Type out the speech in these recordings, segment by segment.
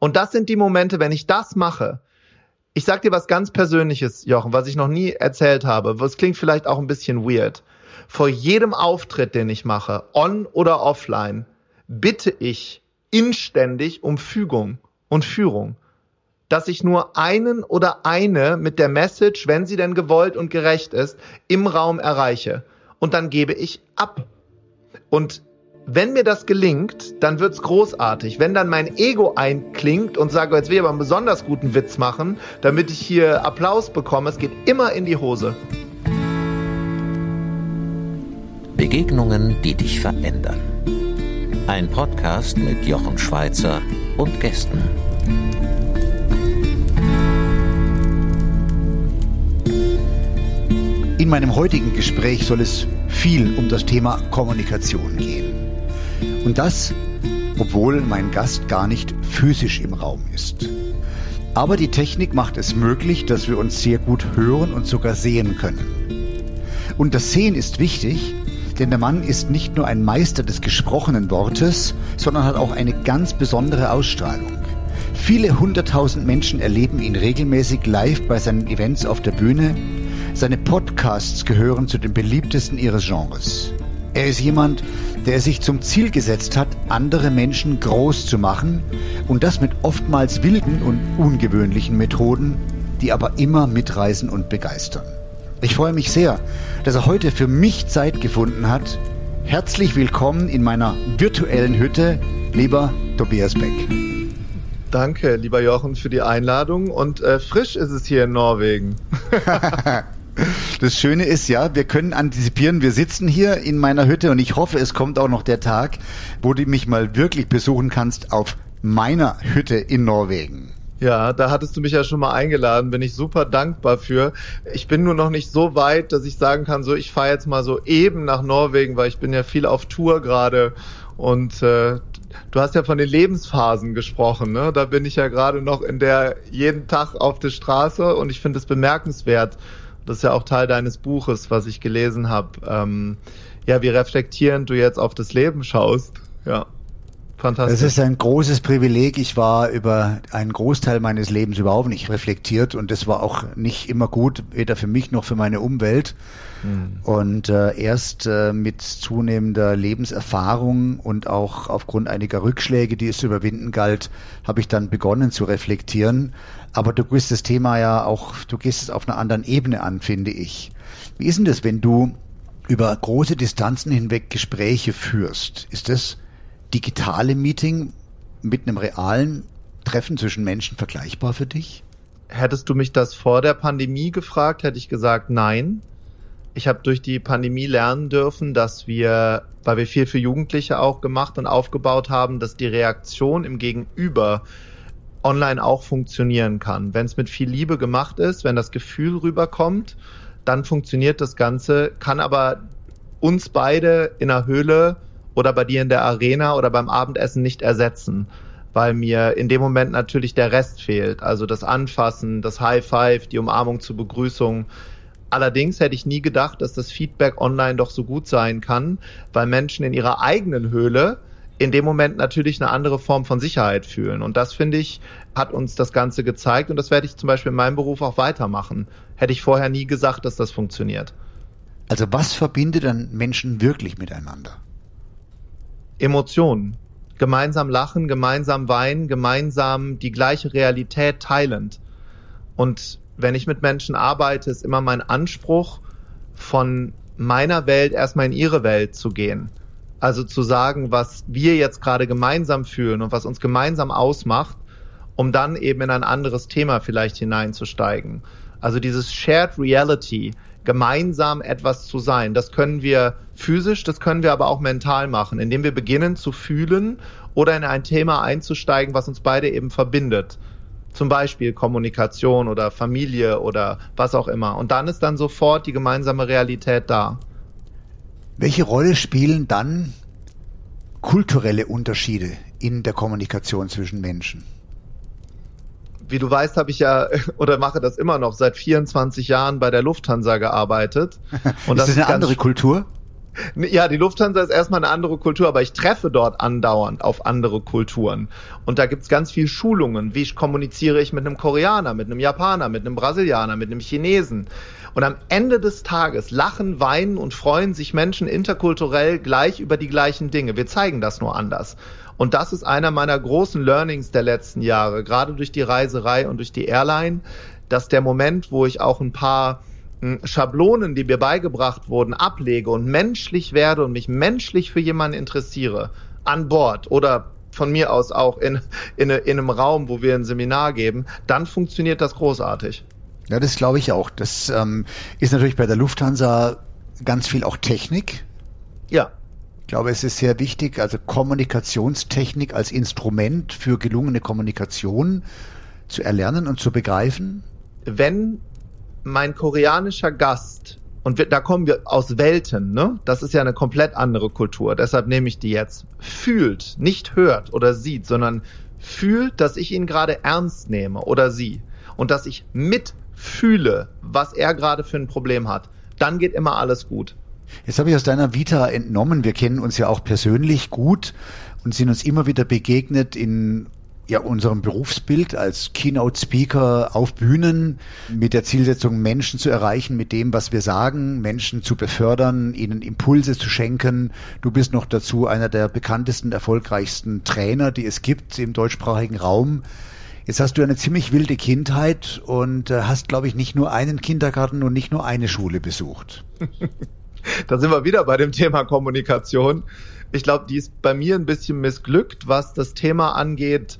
Und das sind die Momente, wenn ich das mache. Ich sag dir was ganz Persönliches, Jochen, was ich noch nie erzählt habe. Was klingt vielleicht auch ein bisschen weird. Vor jedem Auftritt, den ich mache, on oder offline, bitte ich inständig um Fügung und Führung. Dass ich nur einen oder eine mit der Message, wenn sie denn gewollt und gerecht ist, im Raum erreiche. Und dann gebe ich ab. Und wenn mir das gelingt, dann wird's großartig. Wenn dann mein Ego einklingt und sage, jetzt will ich aber einen besonders guten Witz machen, damit ich hier Applaus bekomme, es geht immer in die Hose. Begegnungen, die dich verändern. Ein Podcast mit Jochen Schweizer und Gästen. In meinem heutigen Gespräch soll es viel um das Thema Kommunikation gehen. Und das, obwohl mein Gast gar nicht physisch im Raum ist. Aber die Technik macht es möglich, dass wir uns sehr gut hören und sogar sehen können. Und das Sehen ist wichtig, denn der Mann ist nicht nur ein Meister des gesprochenen Wortes, sondern hat auch eine ganz besondere Ausstrahlung. Viele hunderttausend Menschen erleben ihn regelmäßig live bei seinen Events auf der Bühne. Seine Podcasts gehören zu den beliebtesten ihres Genres. Er ist jemand, der sich zum Ziel gesetzt hat, andere Menschen groß zu machen und das mit oftmals wilden und ungewöhnlichen Methoden, die aber immer mitreißen und begeistern. Ich freue mich sehr, dass er heute für mich Zeit gefunden hat. Herzlich willkommen in meiner virtuellen Hütte, lieber Tobias Beck. Danke, lieber Jochen, für die Einladung. Und äh, frisch ist es hier in Norwegen. Das Schöne ist ja, wir können antizipieren, wir sitzen hier in meiner Hütte und ich hoffe, es kommt auch noch der Tag, wo du mich mal wirklich besuchen kannst auf meiner Hütte in Norwegen. Ja, da hattest du mich ja schon mal eingeladen, bin ich super dankbar für. Ich bin nur noch nicht so weit, dass ich sagen kann, so ich fahre jetzt mal so eben nach Norwegen, weil ich bin ja viel auf Tour gerade und äh, du hast ja von den Lebensphasen gesprochen, ne? Da bin ich ja gerade noch in der jeden Tag auf der Straße und ich finde es bemerkenswert, das ist ja auch Teil deines Buches, was ich gelesen habe. Ähm, ja, wie reflektierend du jetzt auf das Leben schaust. Ja. Fantastisch. Es ist ein großes Privileg. Ich war über einen Großteil meines Lebens überhaupt nicht reflektiert und das war auch nicht immer gut, weder für mich noch für meine Umwelt. Mhm. Und äh, erst äh, mit zunehmender Lebenserfahrung und auch aufgrund einiger Rückschläge, die es zu überwinden galt, habe ich dann begonnen zu reflektieren. Aber du gehst das Thema ja auch, du gehst es auf einer anderen Ebene an, finde ich. Wie ist denn das, wenn du über große Distanzen hinweg Gespräche führst? Ist das digitale Meeting mit einem realen Treffen zwischen Menschen vergleichbar für dich? Hättest du mich das vor der Pandemie gefragt, hätte ich gesagt, nein. Ich habe durch die Pandemie lernen dürfen, dass wir, weil wir viel für Jugendliche auch gemacht und aufgebaut haben, dass die Reaktion im Gegenüber online auch funktionieren kann. Wenn es mit viel Liebe gemacht ist, wenn das Gefühl rüberkommt, dann funktioniert das Ganze, kann aber uns beide in der Höhle oder bei dir in der Arena oder beim Abendessen nicht ersetzen, weil mir in dem Moment natürlich der Rest fehlt. Also das Anfassen, das High Five, die Umarmung zur Begrüßung. Allerdings hätte ich nie gedacht, dass das Feedback online doch so gut sein kann, weil Menschen in ihrer eigenen Höhle in dem Moment natürlich eine andere Form von Sicherheit fühlen. Und das, finde ich, hat uns das Ganze gezeigt. Und das werde ich zum Beispiel in meinem Beruf auch weitermachen. Hätte ich vorher nie gesagt, dass das funktioniert. Also was verbindet dann Menschen wirklich miteinander? Emotionen. Gemeinsam lachen, gemeinsam weinen, gemeinsam die gleiche Realität teilend. Und wenn ich mit Menschen arbeite, ist immer mein Anspruch, von meiner Welt erstmal in ihre Welt zu gehen. Also zu sagen, was wir jetzt gerade gemeinsam fühlen und was uns gemeinsam ausmacht, um dann eben in ein anderes Thema vielleicht hineinzusteigen. Also dieses Shared Reality, gemeinsam etwas zu sein. Das können wir physisch, das können wir aber auch mental machen, indem wir beginnen zu fühlen oder in ein Thema einzusteigen, was uns beide eben verbindet. Zum Beispiel Kommunikation oder Familie oder was auch immer. Und dann ist dann sofort die gemeinsame Realität da. Welche Rolle spielen dann kulturelle Unterschiede in der Kommunikation zwischen Menschen? wie du weißt, habe ich ja oder mache das immer noch seit 24 Jahren bei der Lufthansa gearbeitet. Und ist das, das eine andere Kultur? Ja, die Lufthansa ist erstmal eine andere Kultur, aber ich treffe dort andauernd auf andere Kulturen. Und da gibt's ganz viel Schulungen. Wie kommuniziere ich mit einem Koreaner, mit einem Japaner, mit einem Brasilianer, mit einem Chinesen? Und am Ende des Tages lachen, weinen und freuen sich Menschen interkulturell gleich über die gleichen Dinge. Wir zeigen das nur anders. Und das ist einer meiner großen Learnings der letzten Jahre, gerade durch die Reiserei und durch die Airline, dass der Moment, wo ich auch ein paar Schablonen, die mir beigebracht wurden, ablege und menschlich werde und mich menschlich für jemanden interessiere, an Bord oder von mir aus auch in, in, in einem Raum, wo wir ein Seminar geben, dann funktioniert das großartig. Ja, das glaube ich auch. Das ähm, ist natürlich bei der Lufthansa ganz viel auch Technik. Ja. Ich glaube, es ist sehr wichtig, also Kommunikationstechnik als Instrument für gelungene Kommunikation zu erlernen und zu begreifen. Wenn mein koreanischer Gast, und wir, da kommen wir aus Welten, ne? Das ist ja eine komplett andere Kultur. Deshalb nehme ich die jetzt. Fühlt, nicht hört oder sieht, sondern fühlt, dass ich ihn gerade ernst nehme oder sie. Und dass ich mitfühle, was er gerade für ein Problem hat. Dann geht immer alles gut. Jetzt habe ich aus deiner Vita entnommen, wir kennen uns ja auch persönlich gut und sind uns immer wieder begegnet in ja, unserem Berufsbild als Keynote Speaker auf Bühnen mit der Zielsetzung, Menschen zu erreichen mit dem, was wir sagen, Menschen zu befördern, ihnen Impulse zu schenken. Du bist noch dazu einer der bekanntesten, erfolgreichsten Trainer, die es gibt im deutschsprachigen Raum. Jetzt hast du eine ziemlich wilde Kindheit und äh, hast, glaube ich, nicht nur einen Kindergarten und nicht nur eine Schule besucht. da sind wir wieder bei dem Thema Kommunikation. Ich glaube, die ist bei mir ein bisschen missglückt, was das Thema angeht,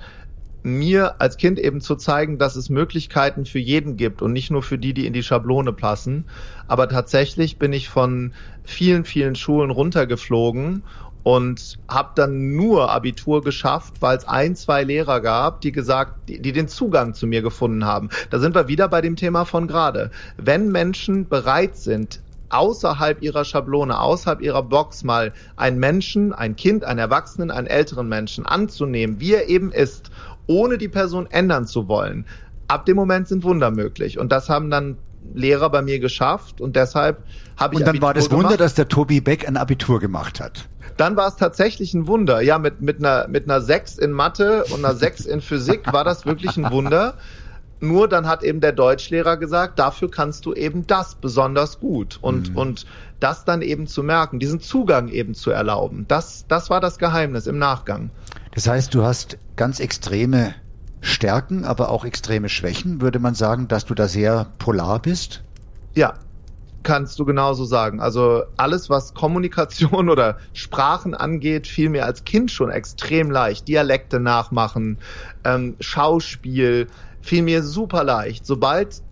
mir als Kind eben zu zeigen, dass es Möglichkeiten für jeden gibt und nicht nur für die, die in die Schablone passen. Aber tatsächlich bin ich von vielen, vielen Schulen runtergeflogen und habe dann nur Abitur geschafft, weil es ein, zwei Lehrer gab, die gesagt, die, die den Zugang zu mir gefunden haben. Da sind wir wieder bei dem Thema von gerade. Wenn Menschen bereit sind, außerhalb ihrer Schablone, außerhalb ihrer Box mal einen Menschen, ein Kind, einen Erwachsenen, einen älteren Menschen anzunehmen, wie er eben ist ohne die Person ändern zu wollen. Ab dem Moment sind Wunder möglich. Und das haben dann Lehrer bei mir geschafft und deshalb habe ich. Und dann Abitur war das Wunder, gemacht. dass der Tobi Beck ein Abitur gemacht hat. Dann war es tatsächlich ein Wunder. Ja, mit, mit, einer, mit einer 6 in Mathe und einer 6 in Physik war das wirklich ein Wunder. Nur dann hat eben der Deutschlehrer gesagt, dafür kannst du eben das besonders gut. Und, mhm. und das dann eben zu merken, diesen Zugang eben zu erlauben, das, das war das Geheimnis im Nachgang. Das heißt, du hast ganz extreme Stärken, aber auch extreme Schwächen. Würde man sagen, dass du da sehr polar bist? Ja, kannst du genauso sagen. Also alles, was Kommunikation oder Sprachen angeht, fiel mir als Kind schon extrem leicht. Dialekte nachmachen, ähm, Schauspiel, fiel mir super leicht. Sobald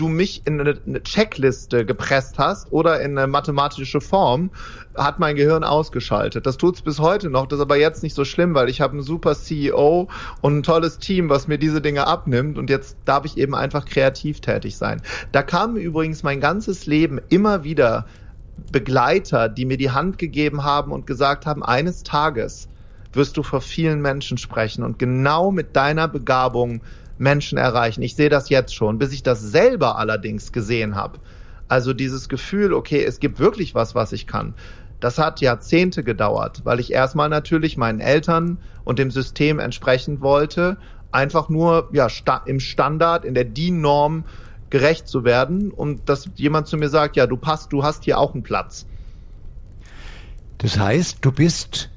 du mich in eine, Checkliste gepresst hast oder in eine mathematische Form, hat mein Gehirn ausgeschaltet. Das tut's bis heute noch, das ist aber jetzt nicht so schlimm, weil ich habe einen super CEO und ein tolles Team, was mir diese Dinge abnimmt und jetzt darf ich eben einfach kreativ tätig sein. Da kamen übrigens mein ganzes Leben immer wieder Begleiter, die mir die Hand gegeben haben und gesagt haben, eines Tages wirst du vor vielen Menschen sprechen und genau mit deiner Begabung Menschen erreichen. Ich sehe das jetzt schon, bis ich das selber allerdings gesehen habe. Also dieses Gefühl, okay, es gibt wirklich was, was ich kann. Das hat Jahrzehnte gedauert, weil ich erstmal natürlich meinen Eltern und dem System entsprechend wollte, einfach nur ja sta im Standard, in der DIN-Norm gerecht zu werden und dass jemand zu mir sagt, ja, du passt, du hast hier auch einen Platz. Das heißt, du bist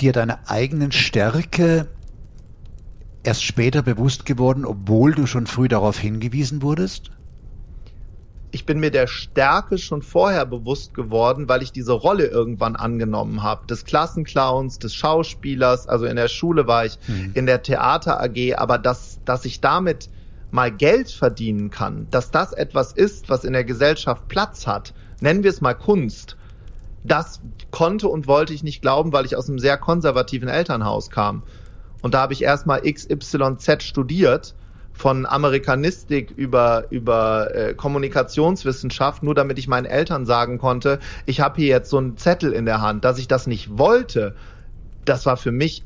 dir deiner eigenen Stärke erst später bewusst geworden, obwohl du schon früh darauf hingewiesen wurdest? Ich bin mir der Stärke schon vorher bewusst geworden, weil ich diese Rolle irgendwann angenommen habe. Des Klassenclowns, des Schauspielers, also in der Schule war ich, mhm. in der Theater AG, aber dass, dass ich damit mal Geld verdienen kann, dass das etwas ist, was in der Gesellschaft Platz hat, nennen wir es mal Kunst, das konnte und wollte ich nicht glauben, weil ich aus einem sehr konservativen Elternhaus kam. Und da habe ich erstmal XYZ studiert, von Amerikanistik über, über äh, Kommunikationswissenschaft, nur damit ich meinen Eltern sagen konnte, ich habe hier jetzt so einen Zettel in der Hand, dass ich das nicht wollte. Das war für mich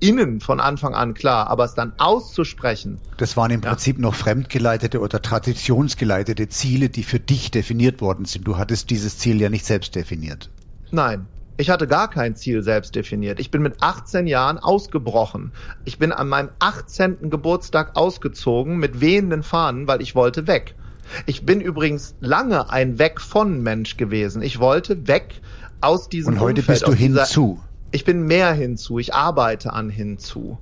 innen von Anfang an klar, aber es dann auszusprechen. Das waren im ja. Prinzip noch fremdgeleitete oder traditionsgeleitete Ziele, die für dich definiert worden sind. Du hattest dieses Ziel ja nicht selbst definiert. Nein. Ich hatte gar kein Ziel selbst definiert. Ich bin mit 18 Jahren ausgebrochen. Ich bin an meinem 18. Geburtstag ausgezogen mit wehenden Fahnen, weil ich wollte weg. Ich bin übrigens lange ein Weg von Mensch gewesen. Ich wollte weg aus diesem Und heute Umfeld, bist du hinzu. Ich bin mehr hinzu. Ich arbeite an hinzu.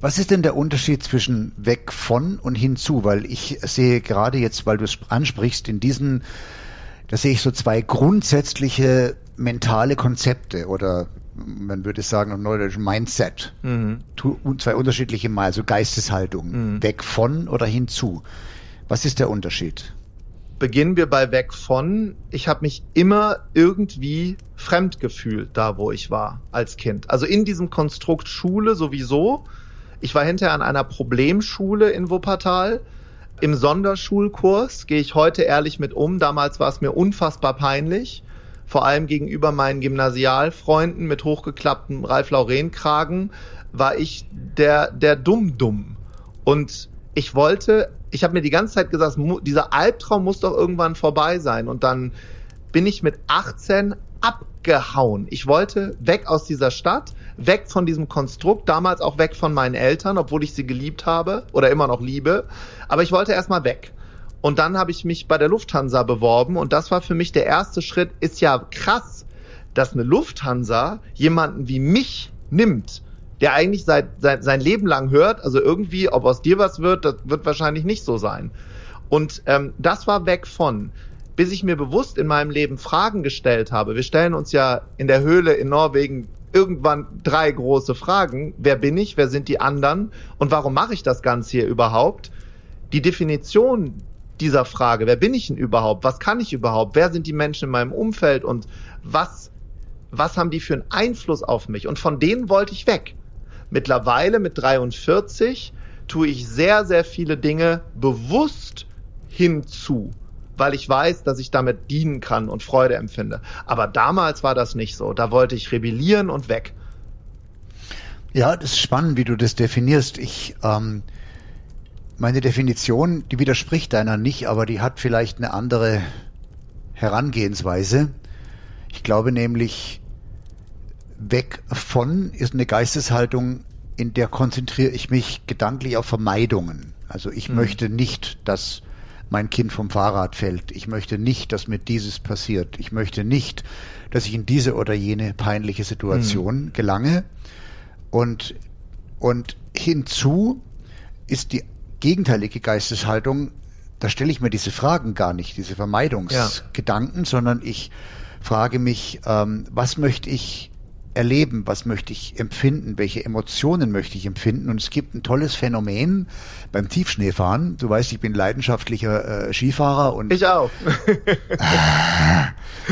Was ist denn der Unterschied zwischen weg von und hinzu? Weil ich sehe gerade jetzt, weil du es ansprichst, in diesen, da sehe ich so zwei grundsätzliche mentale Konzepte oder man würde sagen auf Neudeutsch Mindset. Mhm. Zwei unterschiedliche Mal, so Geisteshaltungen. Mhm. Weg von oder hinzu. Was ist der Unterschied? beginnen wir bei weg von. Ich habe mich immer irgendwie fremd gefühlt, da wo ich war als Kind. Also in diesem Konstrukt Schule sowieso. Ich war hinterher an einer Problemschule in Wuppertal. Im Sonderschulkurs gehe ich heute ehrlich mit um. Damals war es mir unfassbar peinlich. Vor allem gegenüber meinen Gymnasialfreunden mit hochgeklapptem Ralf Lauren Kragen war ich der, der Dumm-Dumm. Und ich wollte, ich habe mir die ganze Zeit gesagt, dieser Albtraum muss doch irgendwann vorbei sein. Und dann bin ich mit 18 abgehauen. Ich wollte weg aus dieser Stadt, weg von diesem Konstrukt, damals auch weg von meinen Eltern, obwohl ich sie geliebt habe oder immer noch liebe. Aber ich wollte erstmal weg. Und dann habe ich mich bei der Lufthansa beworben und das war für mich der erste Schritt. Ist ja krass, dass eine Lufthansa jemanden wie mich nimmt, der eigentlich seit, sein, sein Leben lang hört, also irgendwie, ob aus dir was wird, das wird wahrscheinlich nicht so sein. Und ähm, das war weg von, bis ich mir bewusst in meinem Leben Fragen gestellt habe. Wir stellen uns ja in der Höhle in Norwegen irgendwann drei große Fragen. Wer bin ich? Wer sind die anderen? Und warum mache ich das Ganze hier überhaupt? Die Definition dieser Frage, wer bin ich denn überhaupt? Was kann ich überhaupt? Wer sind die Menschen in meinem Umfeld? Und was, was haben die für einen Einfluss auf mich? Und von denen wollte ich weg. Mittlerweile mit 43 tue ich sehr, sehr viele Dinge bewusst hinzu, weil ich weiß, dass ich damit dienen kann und Freude empfinde. Aber damals war das nicht so. Da wollte ich rebellieren und weg. Ja, das ist spannend, wie du das definierst. Ich, ähm, meine Definition, die widerspricht deiner nicht, aber die hat vielleicht eine andere Herangehensweise. Ich glaube nämlich, weg von ist eine Geisteshaltung, in der konzentriere ich mich gedanklich auf Vermeidungen. Also ich Mhm. möchte nicht, dass mein Kind vom Fahrrad fällt. Ich möchte nicht, dass mir dieses passiert. Ich möchte nicht, dass ich in diese oder jene peinliche Situation gelange. Und, und hinzu ist die gegenteilige Geisteshaltung, da stelle ich mir diese Fragen gar nicht, diese Vermeidungsgedanken, sondern ich frage mich, ähm, was möchte ich erleben, was möchte ich empfinden, welche Emotionen möchte ich empfinden. Und es gibt ein tolles Phänomen beim Tiefschneefahren. Du weißt, ich bin leidenschaftlicher äh, Skifahrer und Ich auch.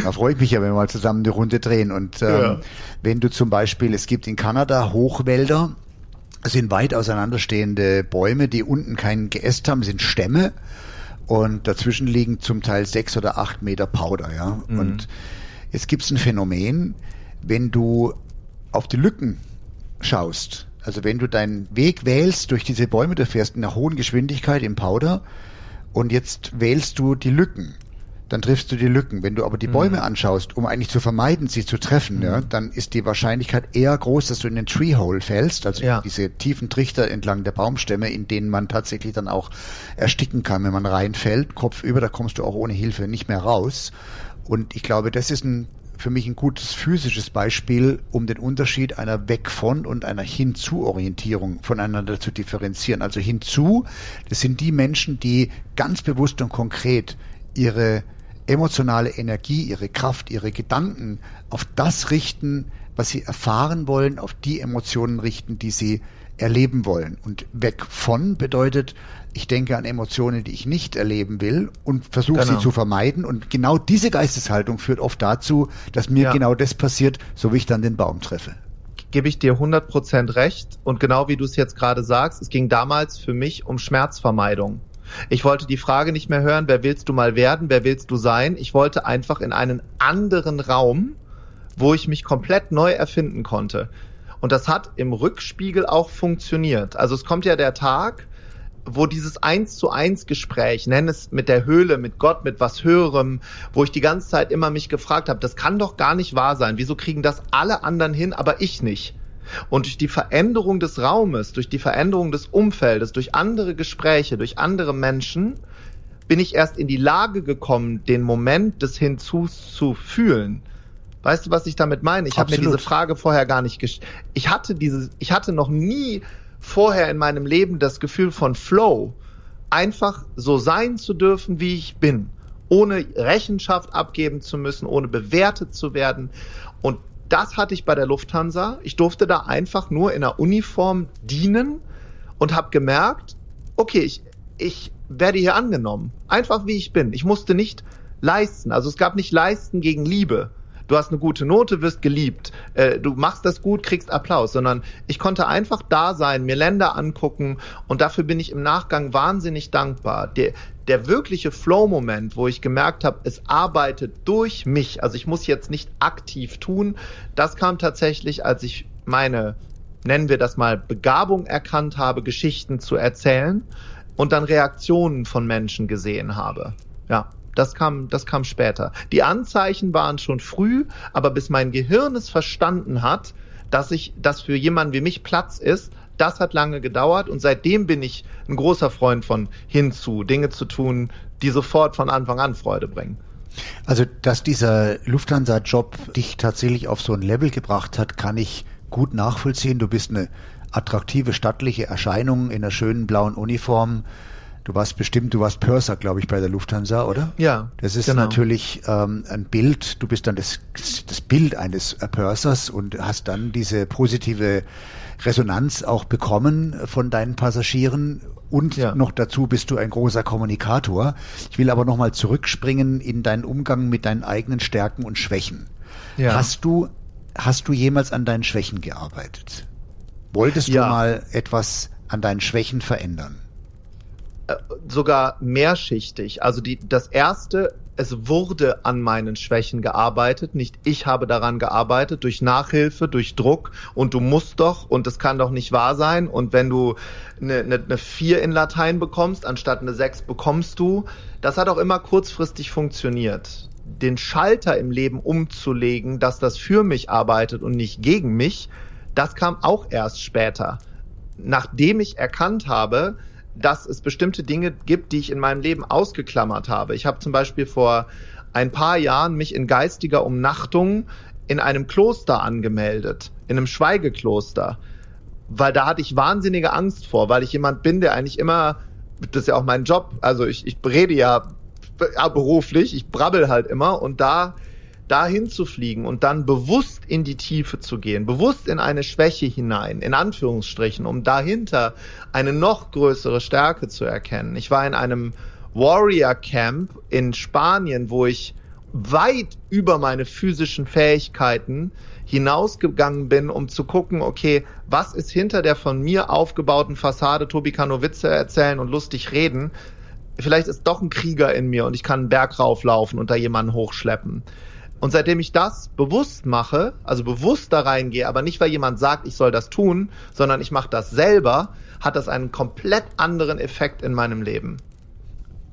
da freue ich mich ja, wenn wir mal zusammen eine Runde drehen. Und ähm, Ja. wenn du zum Beispiel, es gibt in Kanada Hochwälder, sind weit auseinanderstehende Bäume, die unten kein Geäst haben, sind Stämme und dazwischen liegen zum Teil sechs oder acht Meter Powder, ja. Mhm. Und jetzt gibt es ein Phänomen, wenn du auf die Lücken schaust, also wenn du deinen Weg wählst durch diese Bäume, du fährst in einer hohen Geschwindigkeit im Powder und jetzt wählst du die Lücken, dann triffst du die Lücken. Wenn du aber die Mhm. Bäume anschaust, um eigentlich zu vermeiden, sie zu treffen, ja, dann ist die Wahrscheinlichkeit eher groß, dass du in den Treehole fällst, also Ja. diese tiefen Trichter entlang der Baumstämme, in denen man tatsächlich dann auch ersticken kann, wenn man reinfällt, Kopf über, da kommst du auch ohne Hilfe nicht mehr raus. Und ich glaube, das ist ein, für mich ein gutes physisches Beispiel, um den Unterschied einer Weg von und einer Hinzu-Orientierung voneinander zu differenzieren. Also hinzu, das sind die Menschen, die ganz bewusst und konkret ihre emotionale Energie, ihre Kraft, ihre Gedanken auf das richten, was sie erfahren wollen, auf die Emotionen richten, die sie erleben wollen. Und weg von bedeutet, ich denke an Emotionen, die ich nicht erleben will und versuche Genau. sie zu vermeiden. Und genau diese Geisteshaltung führt oft dazu, dass mir Ja. genau das passiert, so wie ich dann den Baum treffe. Gebe ich dir 100% recht. Und genau wie du es jetzt gerade sagst, es ging damals für mich um Schmerzvermeidung. Ich wollte die Frage nicht mehr hören, wer willst du mal werden, wer willst du sein. Ich wollte einfach in einen anderen Raum, wo ich mich komplett neu erfinden konnte. Und das hat im Rückspiegel auch funktioniert. Also es kommt ja der Tag, wo dieses eins zu eins Gespräch, nenn es mit der Höhle, mit Gott, mit was Höherem, wo ich die ganze Zeit immer mich gefragt habe, das kann doch gar nicht wahr sein. Wieso kriegen das alle anderen hin, aber ich nicht? Und durch die Veränderung des Raumes, durch die Veränderung des Umfeldes, durch andere Gespräche, durch andere Menschen, bin ich erst in die Lage gekommen, den Moment des Hinzus zu fühlen. Weißt du, was ich damit meine? Ich habe mir diese Frage vorher gar nicht gestellt. Ich hatte diese, ich hatte noch nie vorher in meinem Leben das Gefühl von Flow, einfach so sein zu dürfen, wie ich bin, ohne Rechenschaft abgeben zu müssen, ohne bewertet zu werden. Und das hatte ich bei der Lufthansa. Ich durfte da einfach nur in einer Uniform dienen und habe gemerkt, okay, ich, ich werde hier angenommen. Einfach wie ich bin. Ich musste nicht leisten. Also es gab nicht leisten gegen Liebe. Du hast eine gute Note, wirst geliebt. Äh, du machst das gut, kriegst Applaus. Sondern ich konnte einfach da sein, mir Länder angucken und dafür bin ich im Nachgang wahnsinnig dankbar. Der, der wirkliche Flow-Moment, wo ich gemerkt habe, es arbeitet durch mich. Also ich muss jetzt nicht aktiv tun. Das kam tatsächlich, als ich meine nennen wir das mal, Begabung erkannt habe, Geschichten zu erzählen und dann Reaktionen von Menschen gesehen habe. Ja, das kam, das kam später. Die Anzeichen waren schon früh, aber bis mein Gehirn es verstanden hat, dass ich, dass für jemanden wie mich Platz ist, das hat lange gedauert und seitdem bin ich ein großer Freund von hinzu, Dinge zu tun, die sofort von Anfang an Freude bringen. Also, dass dieser Lufthansa-Job dich tatsächlich auf so ein Level gebracht hat, kann ich gut nachvollziehen. Du bist eine attraktive stattliche Erscheinung in einer schönen blauen Uniform. Du warst bestimmt, du warst Purser, glaube ich, bei der Lufthansa, oder? Ja. Das ist genau. natürlich ähm, ein Bild, du bist dann das, das Bild eines Pursers und hast dann diese positive Resonanz auch bekommen von deinen Passagieren und ja. noch dazu bist du ein großer Kommunikator. Ich will aber nochmal zurückspringen in deinen Umgang mit deinen eigenen Stärken und Schwächen. Ja. Hast du, hast du jemals an deinen Schwächen gearbeitet? Wolltest ja. du mal etwas an deinen Schwächen verändern? Äh, sogar mehrschichtig. Also die, das erste, es wurde an meinen Schwächen gearbeitet, nicht ich habe daran gearbeitet, durch Nachhilfe, durch Druck und du musst doch und es kann doch nicht wahr sein und wenn du eine, eine, eine 4 in Latein bekommst, anstatt eine 6 bekommst du, das hat auch immer kurzfristig funktioniert. Den Schalter im Leben umzulegen, dass das für mich arbeitet und nicht gegen mich, das kam auch erst später, nachdem ich erkannt habe, dass es bestimmte Dinge gibt, die ich in meinem Leben ausgeklammert habe. Ich habe zum Beispiel vor ein paar Jahren mich in geistiger Umnachtung in einem Kloster angemeldet, in einem Schweigekloster, weil da hatte ich wahnsinnige Angst vor, weil ich jemand bin, der eigentlich immer, das ist ja auch mein Job, also ich, ich rede ja beruflich, ich brabbel halt immer und da dahin zu fliegen und dann bewusst in die Tiefe zu gehen, bewusst in eine Schwäche hinein, in Anführungsstrichen, um dahinter eine noch größere Stärke zu erkennen. Ich war in einem Warrior Camp in Spanien, wo ich weit über meine physischen Fähigkeiten hinausgegangen bin, um zu gucken, okay, was ist hinter der von mir aufgebauten Fassade? Tobi kann nur Witze erzählen und lustig reden. Vielleicht ist doch ein Krieger in mir und ich kann einen Berg rauflaufen und da jemanden hochschleppen. Und seitdem ich das bewusst mache, also bewusst da reingehe, aber nicht weil jemand sagt, ich soll das tun, sondern ich mache das selber, hat das einen komplett anderen Effekt in meinem Leben.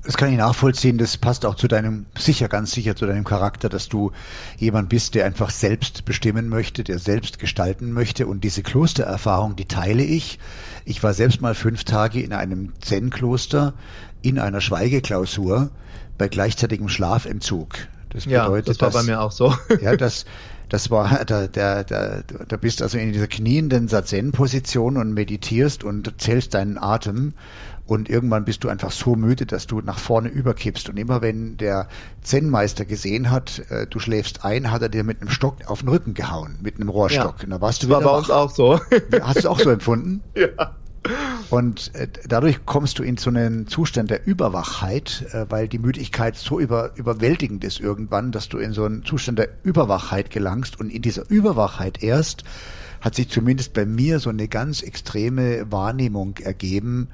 Das kann ich nachvollziehen. Das passt auch zu deinem, sicher, ganz sicher zu deinem Charakter, dass du jemand bist, der einfach selbst bestimmen möchte, der selbst gestalten möchte. Und diese Klostererfahrung, die teile ich. Ich war selbst mal fünf Tage in einem Zen-Kloster in einer Schweigeklausur bei gleichzeitigem Schlafentzug. Das bedeutet, ja, das war dass, bei mir auch so. Ja, das, das war, da, da, da, da bist also in dieser knienden Sazen-Position und meditierst und zählst deinen Atem und irgendwann bist du einfach so müde, dass du nach vorne überkippst. Und immer wenn der Zen-Meister gesehen hat, äh, du schläfst ein, hat er dir mit einem Stock auf den Rücken gehauen, mit einem Rohrstock. Ja, und da warst du das war bei wach. uns auch so. Hast du auch so empfunden? Ja. Und äh, dadurch kommst du in so einen Zustand der Überwachheit, äh, weil die Müdigkeit so über, überwältigend ist irgendwann, dass du in so einen Zustand der Überwachheit gelangst. Und in dieser Überwachheit erst hat sich zumindest bei mir so eine ganz extreme Wahrnehmung ergeben.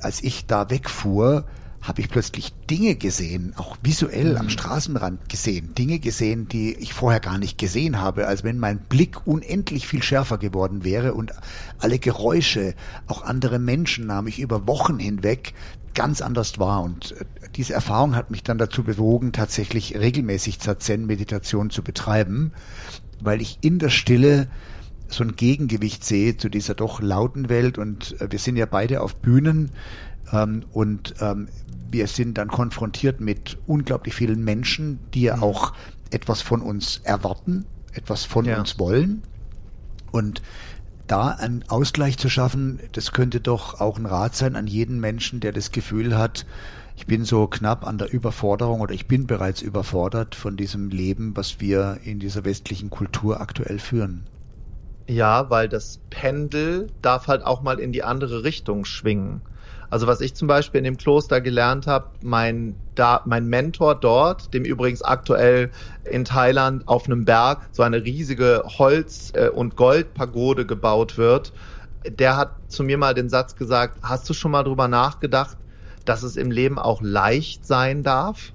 Als ich da wegfuhr, habe ich plötzlich Dinge gesehen, auch visuell mhm. am Straßenrand gesehen, Dinge gesehen, die ich vorher gar nicht gesehen habe, als wenn mein Blick unendlich viel schärfer geworden wäre und alle Geräusche, auch andere Menschen nahm ich über Wochen hinweg ganz anders wahr. Und äh, diese Erfahrung hat mich dann dazu bewogen, tatsächlich regelmäßig Zazen-Meditation zu betreiben, weil ich in der Stille so ein Gegengewicht sehe zu dieser doch lauten Welt. Und äh, wir sind ja beide auf Bühnen ähm, und ähm, wir sind dann konfrontiert mit unglaublich vielen Menschen, die ja mhm. auch etwas von uns erwarten, etwas von ja. uns wollen. Und da einen Ausgleich zu schaffen, das könnte doch auch ein Rat sein an jeden Menschen, der das Gefühl hat, ich bin so knapp an der Überforderung oder ich bin bereits überfordert von diesem Leben, was wir in dieser westlichen Kultur aktuell führen. Ja, weil das Pendel darf halt auch mal in die andere Richtung schwingen. Also was ich zum Beispiel in dem Kloster gelernt habe, mein, mein Mentor dort, dem übrigens aktuell in Thailand auf einem Berg so eine riesige Holz- äh, und Goldpagode gebaut wird, der hat zu mir mal den Satz gesagt, hast du schon mal drüber nachgedacht, dass es im Leben auch leicht sein darf?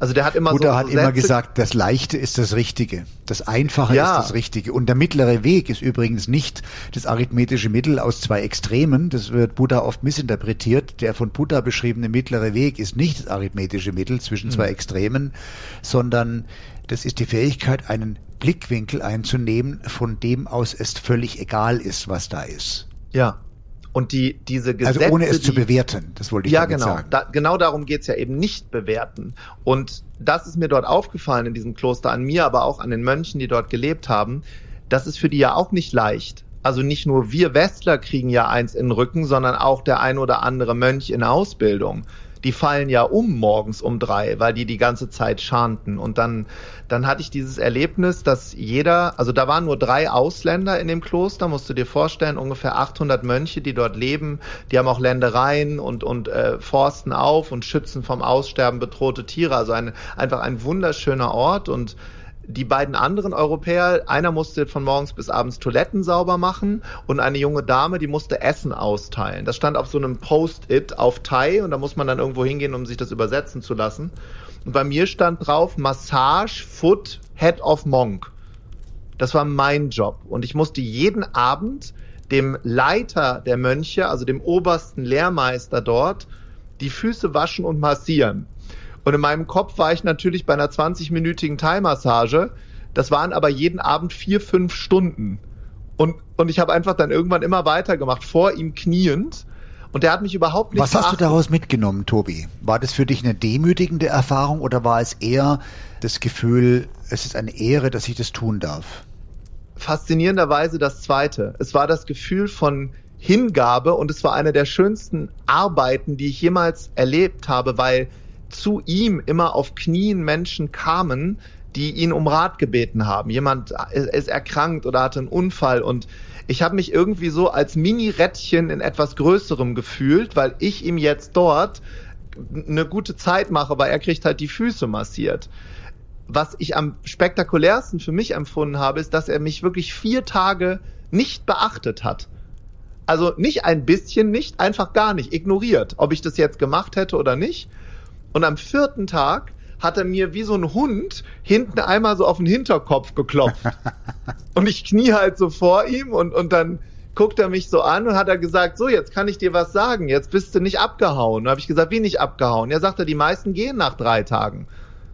Also der hat immer Buddha so hat Sätze immer gesagt, das Leichte ist das Richtige, das Einfache ja. ist das Richtige. Und der mittlere Weg ist übrigens nicht das arithmetische Mittel aus zwei Extremen. Das wird Buddha oft missinterpretiert. Der von Buddha beschriebene mittlere Weg ist nicht das arithmetische Mittel zwischen mhm. zwei Extremen, sondern das ist die Fähigkeit, einen Blickwinkel einzunehmen, von dem aus es völlig egal ist, was da ist. Ja, und die, diese Gesetze. Also ohne es die, zu bewerten, das wollte ich ja, genau, sagen. Da, genau darum geht's ja eben nicht bewerten. Und das ist mir dort aufgefallen in diesem Kloster, an mir, aber auch an den Mönchen, die dort gelebt haben. Das ist für die ja auch nicht leicht. Also nicht nur wir Westler kriegen ja eins in den Rücken, sondern auch der ein oder andere Mönch in Ausbildung die fallen ja um morgens um drei, weil die die ganze Zeit schanten. Und dann, dann hatte ich dieses Erlebnis, dass jeder, also da waren nur drei Ausländer in dem Kloster, musst du dir vorstellen, ungefähr 800 Mönche, die dort leben. Die haben auch Ländereien und, und äh, forsten auf und schützen vom Aussterben bedrohte Tiere. Also ein, einfach ein wunderschöner Ort und die beiden anderen Europäer, einer musste von morgens bis abends Toiletten sauber machen und eine junge Dame, die musste Essen austeilen. Das stand auf so einem Post-it auf Thai und da muss man dann irgendwo hingehen, um sich das übersetzen zu lassen. Und bei mir stand drauf Massage Foot Head of Monk. Das war mein Job und ich musste jeden Abend dem Leiter der Mönche, also dem obersten Lehrmeister dort, die Füße waschen und massieren. Und in meinem Kopf war ich natürlich bei einer 20-minütigen Thai-Massage. Das waren aber jeden Abend vier, fünf Stunden. Und, und ich habe einfach dann irgendwann immer weitergemacht, vor ihm kniend. Und der hat mich überhaupt nicht Was hast beachtet. du daraus mitgenommen, Tobi? War das für dich eine demütigende Erfahrung oder war es eher das Gefühl, es ist eine Ehre, dass ich das tun darf? Faszinierenderweise das Zweite. Es war das Gefühl von Hingabe und es war eine der schönsten Arbeiten, die ich jemals erlebt habe, weil zu ihm immer auf Knien Menschen kamen, die ihn um Rat gebeten haben. Jemand ist erkrankt oder hatte einen Unfall und ich habe mich irgendwie so als Mini-Rädchen in etwas Größerem gefühlt, weil ich ihm jetzt dort eine gute Zeit mache, weil er kriegt halt die Füße massiert. Was ich am spektakulärsten für mich empfunden habe, ist, dass er mich wirklich vier Tage nicht beachtet hat. Also nicht ein bisschen, nicht einfach gar nicht, ignoriert, ob ich das jetzt gemacht hätte oder nicht. Und am vierten Tag hat er mir wie so ein Hund hinten einmal so auf den Hinterkopf geklopft. und ich knie halt so vor ihm und, und dann guckt er mich so an und hat er gesagt, so, jetzt kann ich dir was sagen, jetzt bist du nicht abgehauen. Da habe ich gesagt, wie nicht abgehauen? Er sagte, die meisten gehen nach drei Tagen.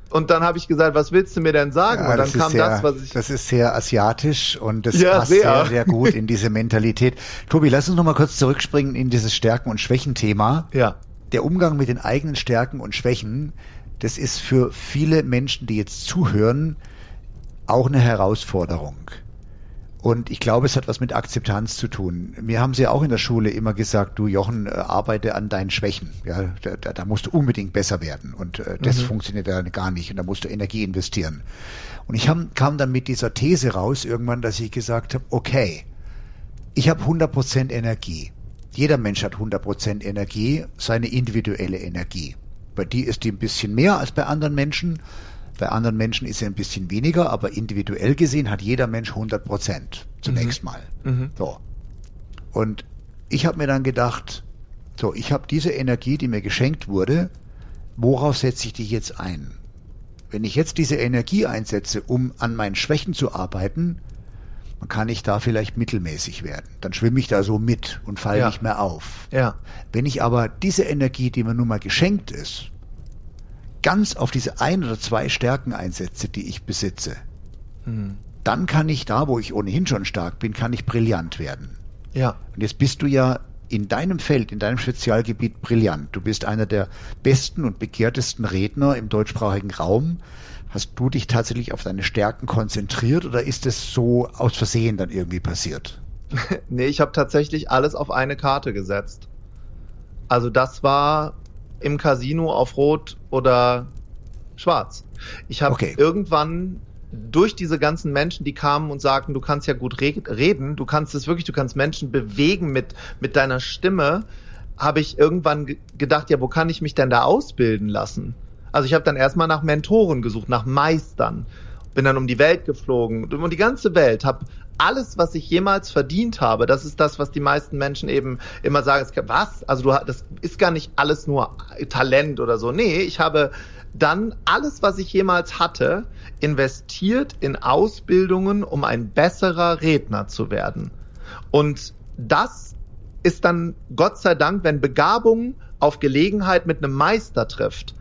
Und dann habe ich gesagt, was willst du mir denn sagen? Ja, und dann kam sehr, das, was ich. Das ist sehr asiatisch und das ja, passt sehr. sehr, sehr gut in diese Mentalität. Tobi, lass uns noch mal kurz zurückspringen in dieses Stärken- und Schwächen-Thema. Ja der Umgang mit den eigenen Stärken und Schwächen, das ist für viele Menschen, die jetzt zuhören, auch eine Herausforderung. Und ich glaube, es hat was mit Akzeptanz zu tun. Mir haben sie auch in der Schule immer gesagt, du Jochen, äh, arbeite an deinen Schwächen. Ja, da, da musst du unbedingt besser werden. Und äh, das mhm. funktioniert ja gar nicht. Und da musst du Energie investieren. Und ich hab, kam dann mit dieser These raus irgendwann, dass ich gesagt habe, okay, ich habe 100% Energie. Jeder Mensch hat 100% Energie, seine individuelle Energie. Bei dir ist die ein bisschen mehr als bei anderen Menschen. Bei anderen Menschen ist sie ein bisschen weniger, aber individuell gesehen hat jeder Mensch 100% zunächst mhm. mal. Mhm. So. Und ich habe mir dann gedacht, So, ich habe diese Energie, die mir geschenkt wurde, worauf setze ich die jetzt ein? Wenn ich jetzt diese Energie einsetze, um an meinen Schwächen zu arbeiten, dann kann ich da vielleicht mittelmäßig werden. Dann schwimme ich da so mit und falle ja. nicht mehr auf. Ja. Wenn ich aber diese Energie, die mir nun mal geschenkt ist, ganz auf diese ein oder zwei Stärken einsetze, die ich besitze, hm. dann kann ich da, wo ich ohnehin schon stark bin, kann ich brillant werden. Ja. Und jetzt bist du ja in deinem Feld, in deinem Spezialgebiet brillant. Du bist einer der besten und begehrtesten Redner im deutschsprachigen Raum. Hast du dich tatsächlich auf deine Stärken konzentriert oder ist es so aus Versehen dann irgendwie passiert? nee, ich habe tatsächlich alles auf eine Karte gesetzt. Also das war im Casino auf Rot oder Schwarz. Ich habe okay. irgendwann durch diese ganzen Menschen, die kamen und sagten, du kannst ja gut re reden, du kannst es wirklich, du kannst Menschen bewegen mit, mit deiner Stimme, habe ich irgendwann gedacht, ja, wo kann ich mich denn da ausbilden lassen? Also ich habe dann erstmal nach Mentoren gesucht, nach Meistern, bin dann um die Welt geflogen, um die ganze Welt, habe alles, was ich jemals verdient habe, das ist das, was die meisten Menschen eben immer sagen, was? Also du, das ist gar nicht alles nur Talent oder so. Nee, ich habe dann alles, was ich jemals hatte, investiert in Ausbildungen, um ein besserer Redner zu werden. Und das ist dann Gott sei Dank, wenn Begabung auf Gelegenheit mit einem Meister trifft.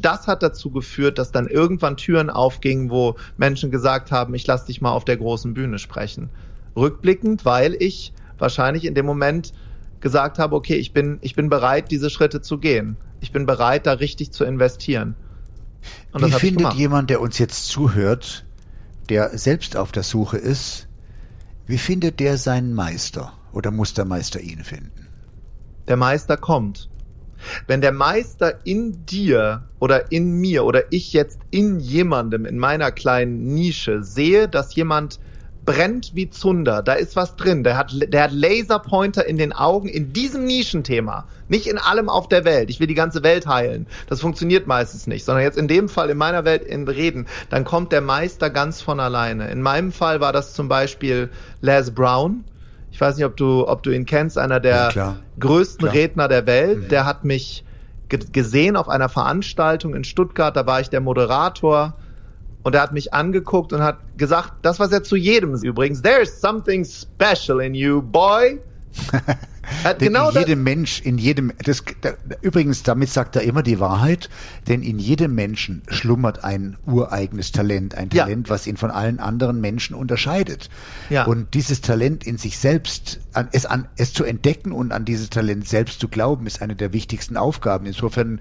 Das hat dazu geführt, dass dann irgendwann Türen aufgingen, wo Menschen gesagt haben, ich lass dich mal auf der großen Bühne sprechen. Rückblickend, weil ich wahrscheinlich in dem Moment gesagt habe, okay, ich bin, ich bin bereit, diese Schritte zu gehen ich bin bereit, da richtig zu investieren. Und Wie findet jemand, der uns jetzt zuhört, der selbst auf der Suche ist, wie findet der seinen Meister oder muss der Meister ihn finden? Der Meister kommt. Wenn der Meister in dir oder in mir oder ich jetzt in jemandem in meiner kleinen Nische sehe, dass jemand brennt wie Zunder. Da ist was drin. Der hat, der hat Laserpointer in den Augen in diesem Nischenthema. Nicht in allem auf der Welt. Ich will die ganze Welt heilen. Das funktioniert meistens nicht. Sondern jetzt in dem Fall, in meiner Welt, in Reden, dann kommt der Meister ganz von alleine. In meinem Fall war das zum Beispiel Les Brown. Ich weiß nicht, ob du, ob du ihn kennst, einer der ja, größten klar. Redner der Welt. Mhm. Der hat mich gesehen auf einer Veranstaltung in Stuttgart. Da war ich der Moderator und er hat mich angeguckt und hat gesagt, das was er zu jedem übrigens, there's something special in you, boy. Denn genau in jedem Mensch, in jedem, das, da, übrigens, damit sagt er immer die Wahrheit, denn in jedem Menschen schlummert ein ureigenes Talent, ein Talent, ja. was ihn von allen anderen Menschen unterscheidet. Ja. Und dieses Talent in sich selbst, an, es, an, es zu entdecken und an dieses Talent selbst zu glauben, ist eine der wichtigsten Aufgaben. Insofern,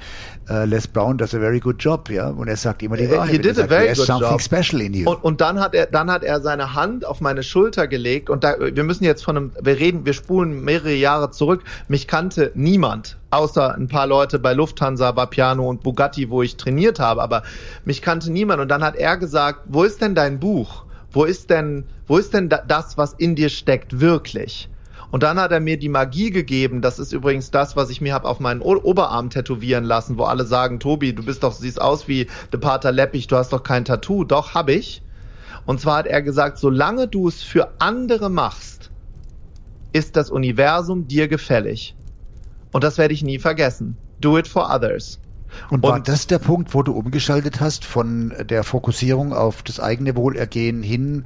uh, Les Brown does a very good job, ja, und er sagt immer die äh, Wahrheit. He did a very good something job. special in you. Und, und dann hat er, dann hat er seine Hand auf meine Schulter gelegt und da, wir müssen jetzt von einem, wir reden, wir spulen mehrere Jahre zurück. Mich kannte niemand, außer ein paar Leute bei Lufthansa, bei Piano und Bugatti, wo ich trainiert habe, aber mich kannte niemand. Und dann hat er gesagt, wo ist denn dein Buch? Wo ist denn, wo ist denn das, was in dir steckt, wirklich? Und dann hat er mir die Magie gegeben. Das ist übrigens das, was ich mir habe auf meinen o Oberarm tätowieren lassen, wo alle sagen, Tobi, du bist doch, siehst aus wie De Pater Leppich, du hast doch kein Tattoo. Doch, hab ich. Und zwar hat er gesagt, solange du es für andere machst, ist das Universum dir gefällig. Und das werde ich nie vergessen. Do it for others. Und war und, das der Punkt, wo du umgeschaltet hast von der Fokussierung auf das eigene Wohlergehen hin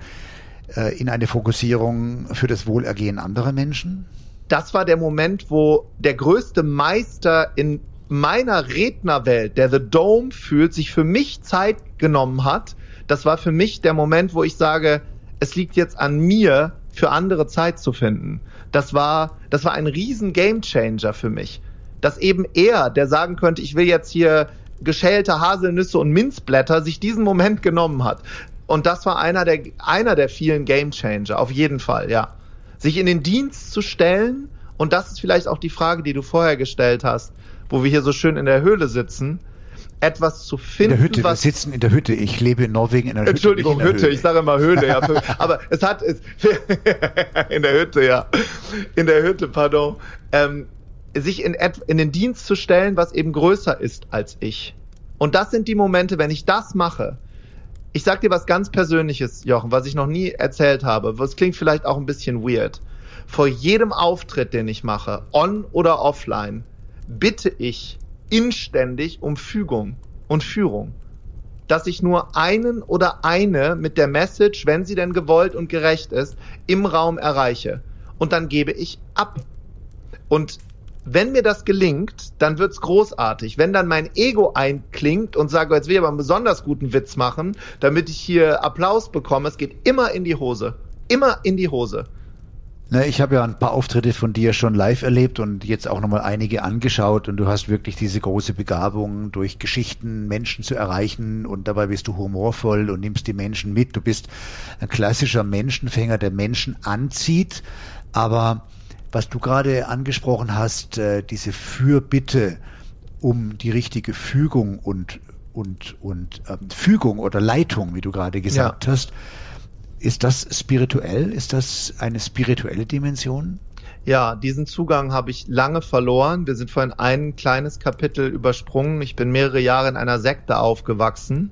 in eine Fokussierung für das Wohlergehen anderer Menschen? Das war der Moment, wo der größte Meister in meiner Rednerwelt, der The Dome fühlt, sich für mich Zeit genommen hat. Das war für mich der Moment, wo ich sage, es liegt jetzt an mir, für andere Zeit zu finden. Das war, das war ein riesen Gamechanger für mich. Dass eben er, der sagen könnte, ich will jetzt hier geschälte Haselnüsse und Minzblätter, sich diesen Moment genommen hat. Und das war einer der, einer der vielen Gamechanger, auf jeden Fall, ja. Sich in den Dienst zu stellen, und das ist vielleicht auch die Frage, die du vorher gestellt hast, wo wir hier so schön in der Höhle sitzen, etwas zu finden. In der Hütte, was, wir sitzen in der Hütte. Ich lebe in Norwegen in der Hütte. Entschuldigung, Hütte. Höhle. Ich sage immer Höhle, ja. aber es hat es in der Hütte, ja. In der Hütte, pardon. Ähm, sich in, in den Dienst zu stellen, was eben größer ist als ich. Und das sind die Momente, wenn ich das mache. Ich sag dir was ganz Persönliches, Jochen, was ich noch nie erzählt habe. Was klingt vielleicht auch ein bisschen weird. Vor jedem Auftritt, den ich mache, on oder offline, bitte ich inständig um Fügung und Führung. Dass ich nur einen oder eine mit der Message, wenn sie denn gewollt und gerecht ist, im Raum erreiche. Und dann gebe ich ab. Und wenn mir das gelingt, dann wird's großartig. Wenn dann mein Ego einklingt und sage, jetzt will ich aber einen besonders guten Witz machen, damit ich hier Applaus bekomme, es geht immer in die Hose. Immer in die Hose. Ne, ich habe ja ein paar Auftritte von dir schon live erlebt und jetzt auch nochmal einige angeschaut und du hast wirklich diese große Begabung, durch Geschichten Menschen zu erreichen und dabei bist du humorvoll und nimmst die Menschen mit. Du bist ein klassischer Menschenfänger, der Menschen anzieht, aber was du gerade angesprochen hast, äh, diese Fürbitte um die richtige Fügung und und und ähm, Fügung oder Leitung, wie du gerade gesagt ja. hast, ist das spirituell? Ist das eine spirituelle Dimension? Ja, diesen Zugang habe ich lange verloren. Wir sind vorhin ein kleines Kapitel übersprungen. Ich bin mehrere Jahre in einer Sekte aufgewachsen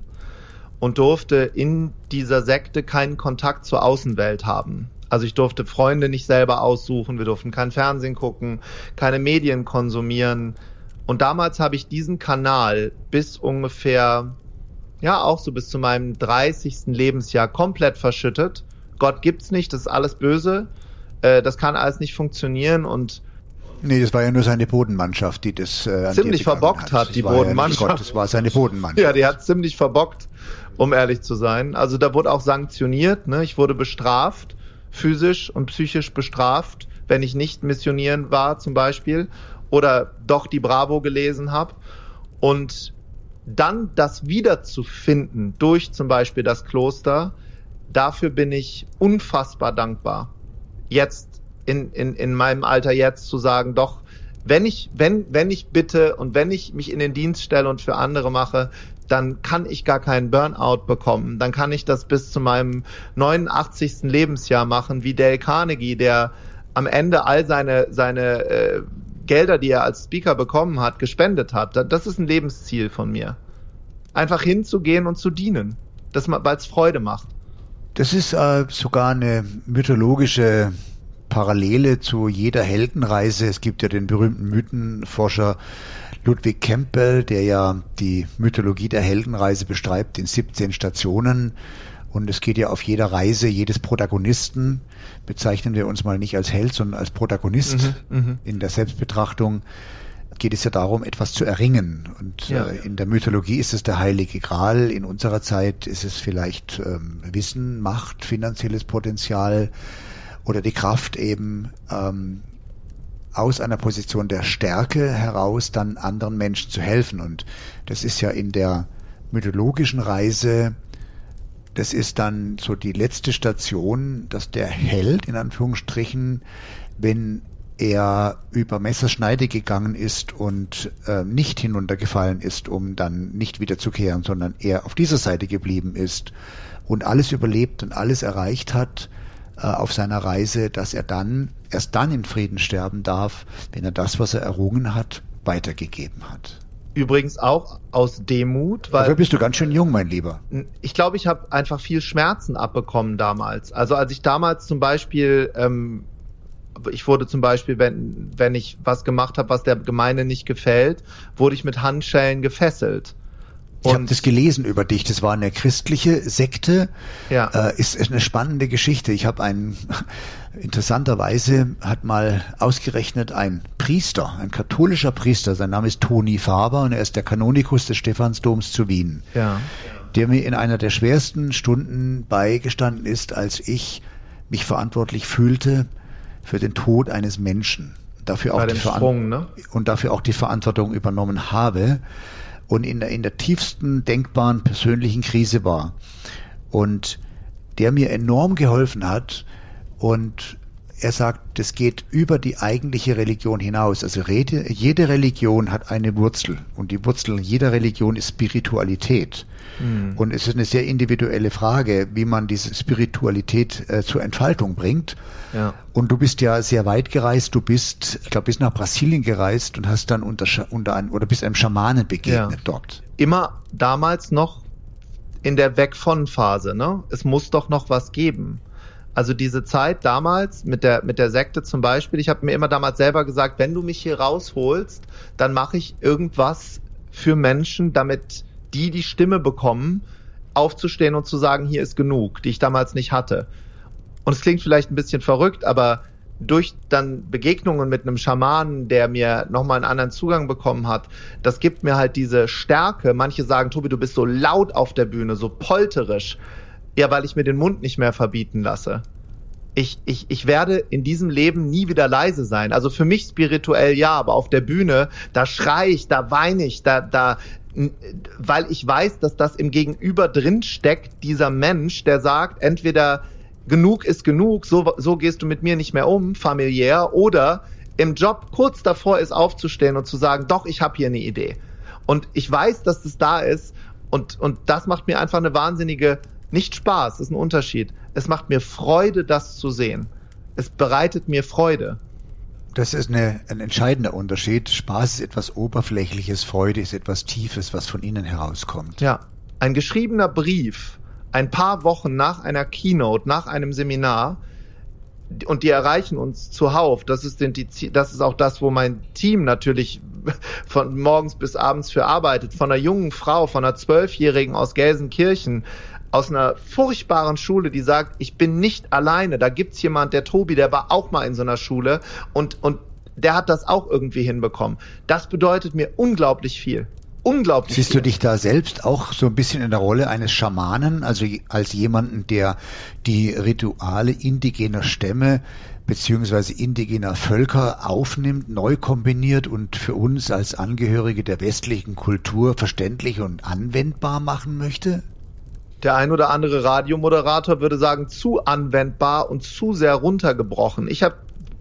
und durfte in dieser Sekte keinen Kontakt zur Außenwelt haben. Also ich durfte Freunde nicht selber aussuchen, wir durften kein Fernsehen gucken, keine Medien konsumieren. Und damals habe ich diesen Kanal bis ungefähr, ja, auch so bis zu meinem 30. Lebensjahr komplett verschüttet. Gott gibt's nicht, das ist alles böse, äh, das kann alles nicht funktionieren und Nee, das war ja nur seine Bodenmannschaft, die das äh, ziemlich verbockt hat, hat die Bodenmannschaft. Ja Gott, das war seine Bodenmannschaft. Ja, die hat ziemlich verbockt, um ehrlich zu sein. Also da wurde auch sanktioniert, ne? Ich wurde bestraft physisch und psychisch bestraft, wenn ich nicht missionieren war zum Beispiel oder doch die Bravo gelesen habe. Und dann das wiederzufinden durch zum Beispiel das Kloster, dafür bin ich unfassbar dankbar. Jetzt in, in, in meinem Alter jetzt zu sagen, doch, wenn ich, wenn, wenn ich bitte und wenn ich mich in den Dienst stelle und für andere mache, dann kann ich gar keinen Burnout bekommen. Dann kann ich das bis zu meinem 89. Lebensjahr machen, wie Dale Carnegie, der am Ende all seine, seine äh, Gelder, die er als Speaker bekommen hat, gespendet hat. Das ist ein Lebensziel von mir. Einfach hinzugehen und zu dienen. Weil es Freude macht. Das ist äh, sogar eine mythologische Parallele zu jeder Heldenreise. Es gibt ja den berühmten Mythenforscher Ludwig Campbell, der ja die Mythologie der Heldenreise beschreibt in 17 Stationen. Und es geht ja auf jeder Reise jedes Protagonisten, bezeichnen wir uns mal nicht als Held, sondern als Protagonist mhm, mhm. in der Selbstbetrachtung, geht es ja darum, etwas zu erringen. Und ja, äh, in der Mythologie ist es der heilige Gral, in unserer Zeit ist es vielleicht ähm, Wissen, Macht, finanzielles Potenzial oder die Kraft eben, ähm, aus einer Position der Stärke heraus dann anderen Menschen zu helfen. Und das ist ja in der mythologischen Reise, das ist dann so die letzte Station, dass der Held in Anführungsstrichen, wenn er über Messerschneide gegangen ist und äh, nicht hinuntergefallen ist, um dann nicht wiederzukehren, sondern er auf dieser Seite geblieben ist und alles überlebt und alles erreicht hat, auf seiner Reise, dass er dann erst dann in Frieden sterben darf, wenn er das, was er errungen hat, weitergegeben hat. Übrigens auch aus Demut, weil. Dafür bist du ganz schön jung, mein Lieber. Ich glaube, ich habe einfach viel Schmerzen abbekommen damals. Also als ich damals zum Beispiel, ähm, ich wurde zum Beispiel, wenn, wenn ich was gemacht habe, was der Gemeinde nicht gefällt, wurde ich mit Handschellen gefesselt. Ich habe das gelesen über dich. Das war eine christliche Sekte. Ja. Äh, ist, ist eine spannende Geschichte. Ich habe einen interessanterweise hat mal ausgerechnet ein Priester, ein katholischer Priester. Sein Name ist Toni Faber und er ist der Kanonikus des Stephansdoms zu Wien. Ja. Der mir in einer der schwersten Stunden beigestanden ist, als ich mich verantwortlich fühlte für den Tod eines Menschen. Dafür auch die Sprung, ne? und dafür auch die Verantwortung übernommen habe und in der, in der tiefsten denkbaren persönlichen Krise war. Und der mir enorm geholfen hat und er sagt, das geht über die eigentliche Religion hinaus. Also rede, jede Religion hat eine Wurzel und die Wurzel jeder Religion ist Spiritualität. Mhm. Und es ist eine sehr individuelle Frage, wie man diese Spiritualität äh, zur Entfaltung bringt. Ja. Und du bist ja sehr weit gereist. Du bist, ich glaube, bis nach Brasilien gereist und hast dann unter, unter einem, oder bist einem Schamanen begegnet ja. dort. Immer damals noch in der Weg von Phase, ne? Es muss doch noch was geben. Also diese Zeit damals mit der mit der Sekte zum Beispiel. Ich habe mir immer damals selber gesagt, wenn du mich hier rausholst, dann mache ich irgendwas für Menschen, damit die die Stimme bekommen, aufzustehen und zu sagen, hier ist genug, die ich damals nicht hatte. Und es klingt vielleicht ein bisschen verrückt, aber durch dann Begegnungen mit einem Schamanen, der mir nochmal einen anderen Zugang bekommen hat, das gibt mir halt diese Stärke. Manche sagen, Tobi, du bist so laut auf der Bühne, so polterisch. Ja, weil ich mir den Mund nicht mehr verbieten lasse. Ich, ich, ich werde in diesem Leben nie wieder leise sein. Also für mich spirituell ja, aber auf der Bühne, da schrei ich, da weine ich, da, da, weil ich weiß, dass das im Gegenüber drin steckt, dieser Mensch, der sagt, entweder genug ist genug, so, so gehst du mit mir nicht mehr um, familiär, oder im Job kurz davor ist aufzustehen und zu sagen, doch, ich habe hier eine Idee. Und ich weiß, dass das da ist und, und das macht mir einfach eine wahnsinnige, nicht Spaß, ist ein Unterschied. Es macht mir Freude, das zu sehen. Es bereitet mir Freude. Das ist eine, ein entscheidender Unterschied. Spaß ist etwas Oberflächliches, Freude ist etwas Tiefes, was von innen herauskommt. Ja, ein geschriebener Brief ein paar Wochen nach einer Keynote, nach einem Seminar, und die erreichen uns zuhauf. Das ist, die, das ist auch das, wo mein Team natürlich von morgens bis abends für arbeitet. Von einer jungen Frau, von einer Zwölfjährigen aus Gelsenkirchen, aus einer furchtbaren Schule, die sagt, ich bin nicht alleine. Da gibt's jemand, der Tobi, der war auch mal in so einer Schule und, und der hat das auch irgendwie hinbekommen. Das bedeutet mir unglaublich viel unglaublich. Siehst du dich da selbst auch so ein bisschen in der Rolle eines Schamanen, also als jemanden, der die Rituale indigener Stämme beziehungsweise indigener Völker aufnimmt, neu kombiniert und für uns als Angehörige der westlichen Kultur verständlich und anwendbar machen möchte? Der ein oder andere Radiomoderator würde sagen, zu anwendbar und zu sehr runtergebrochen. Ich habe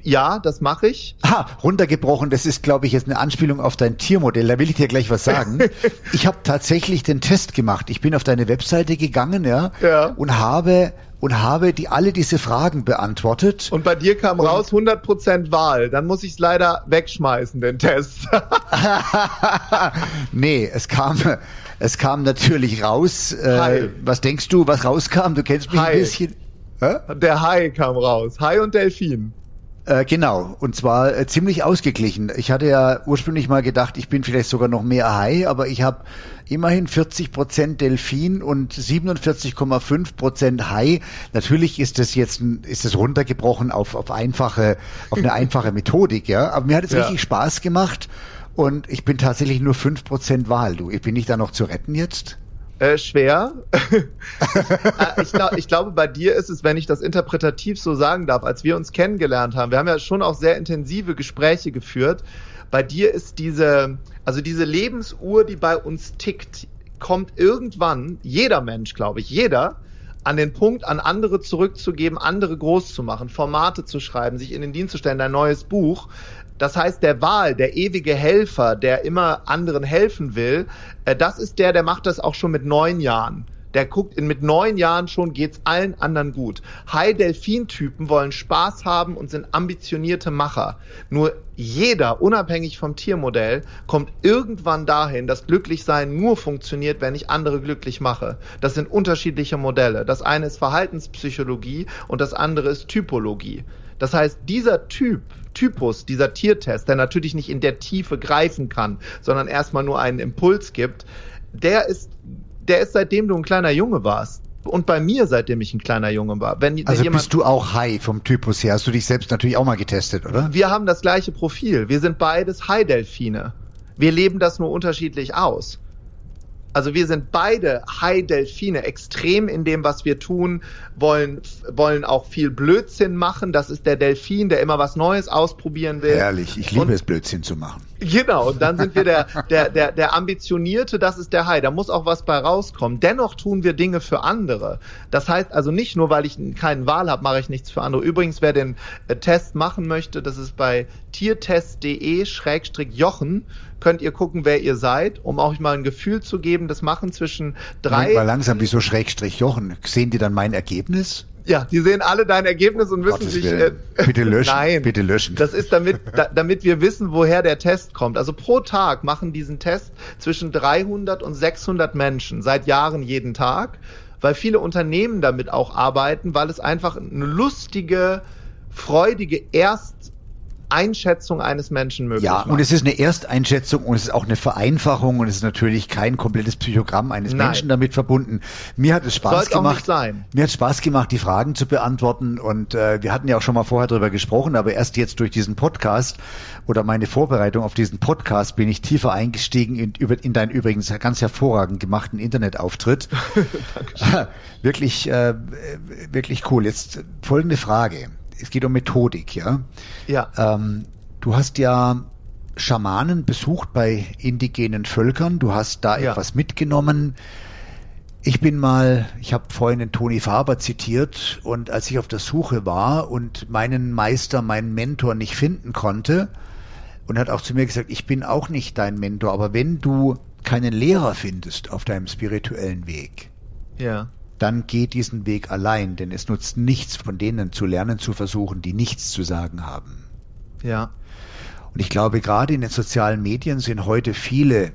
ja, das mache ich. Ah, runtergebrochen, das ist, glaube ich, jetzt eine Anspielung auf dein Tiermodell. Da will ich dir gleich was sagen. ich habe tatsächlich den Test gemacht. Ich bin auf deine Webseite gegangen, ja, ja. und habe und habe die alle diese Fragen beantwortet. Und bei dir kam und raus 100% Wahl. Dann muss ich es leider wegschmeißen, den Test. nee, es kam es kam natürlich raus. Äh, was denkst du, was rauskam? Du kennst mich Hai. ein bisschen. Hä? Der Hai kam raus. Hai und Delfin. Äh, genau, und zwar äh, ziemlich ausgeglichen. Ich hatte ja ursprünglich mal gedacht, ich bin vielleicht sogar noch mehr Hai, aber ich habe immerhin 40 Prozent Delfin und 47,5 Prozent Hai. Natürlich ist das jetzt ist das runtergebrochen auf, auf einfache, auf eine einfache Methodik, ja. Aber mir hat es ja. richtig Spaß gemacht und ich bin tatsächlich nur 5 Prozent Wahl. Du, ich bin ich da noch zu retten jetzt? Äh, schwer. Äh, ich, glaub, ich glaube, bei dir ist es, wenn ich das interpretativ so sagen darf, als wir uns kennengelernt haben, wir haben ja schon auch sehr intensive Gespräche geführt. Bei dir ist diese, also diese Lebensuhr, die bei uns tickt, kommt irgendwann, jeder Mensch, glaube ich, jeder, an den Punkt, an andere zurückzugeben, andere groß zu machen, Formate zu schreiben, sich in den Dienst zu stellen, ein neues Buch. Das heißt, der Wahl, der ewige Helfer, der immer anderen helfen will, äh, das ist der, der macht das auch schon mit neun Jahren. Der guckt, in, mit neun Jahren schon geht's allen anderen gut. High-Delfin-Typen wollen Spaß haben und sind ambitionierte Macher. Nur jeder, unabhängig vom Tiermodell, kommt irgendwann dahin, dass Glücklichsein nur funktioniert, wenn ich andere glücklich mache. Das sind unterschiedliche Modelle. Das eine ist Verhaltenspsychologie und das andere ist Typologie. Das heißt, dieser Typ, Typus, dieser Tiertest, der natürlich nicht in der Tiefe greifen kann, sondern erstmal nur einen Impuls gibt, der ist, der ist seitdem du ein kleiner Junge warst. Und bei mir, seitdem ich ein kleiner Junge war. Wenn, wenn also jemand, bist du auch High vom Typus her? Hast du dich selbst natürlich auch mal getestet, oder? Wir haben das gleiche Profil. Wir sind beides High-Delfine. Wir leben das nur unterschiedlich aus. Also wir sind beide High-Delfine, extrem in dem, was wir tun, wollen, wollen auch viel Blödsinn machen. Das ist der Delfin, der immer was Neues ausprobieren will. Ehrlich, ich liebe und, es, Blödsinn zu machen. Genau, und dann sind wir der, der, der, der Ambitionierte, das ist der High. Da muss auch was bei rauskommen. Dennoch tun wir Dinge für andere. Das heißt also nicht nur, weil ich keinen Wahl habe, mache ich nichts für andere. Übrigens, wer den äh, Test machen möchte, das ist bei tiertest.de-jochen könnt ihr gucken, wer ihr seid, um auch mal ein Gefühl zu geben, das machen zwischen drei. Mal langsam, wieso Schrägstrich Jochen? Sehen die dann mein Ergebnis? Ja, die sehen alle dein Ergebnis und wissen sich. Äh, bitte löschen. Nein, bitte löschen. Das ist damit, da, damit wir wissen, woher der Test kommt. Also pro Tag machen diesen Test zwischen 300 und 600 Menschen seit Jahren jeden Tag weil viele Unternehmen damit auch arbeiten, weil es einfach eine lustige, freudige Erst Einschätzung eines Menschen möglich Ja, macht. und es ist eine Ersteinschätzung und es ist auch eine Vereinfachung und es ist natürlich kein komplettes Psychogramm eines Nein. Menschen damit verbunden. Mir hat es Spaß Sollte auch gemacht. nicht sein. Mir hat Spaß gemacht, die Fragen zu beantworten und äh, wir hatten ja auch schon mal vorher darüber gesprochen, aber erst jetzt durch diesen Podcast oder meine Vorbereitung auf diesen Podcast bin ich tiefer eingestiegen in, über, in deinen übrigens ganz hervorragend gemachten Internetauftritt. wirklich, äh, wirklich cool. Jetzt folgende Frage. Es geht um Methodik, ja. Ja. Ähm, du hast ja Schamanen besucht bei indigenen Völkern. Du hast da Ja. etwas mitgenommen. Ich bin mal, ich habe vorhin den Toni Faber zitiert und als ich auf der Suche war und meinen Meister, meinen Mentor nicht finden konnte und hat auch zu mir gesagt, ich bin auch nicht dein Mentor, aber wenn du keinen Lehrer findest auf deinem spirituellen Weg, Ja. Dann geh diesen Weg allein, denn es nutzt nichts von denen zu lernen zu versuchen, die nichts zu sagen haben. Ja. Und ich glaube, gerade in den sozialen Medien sind heute viele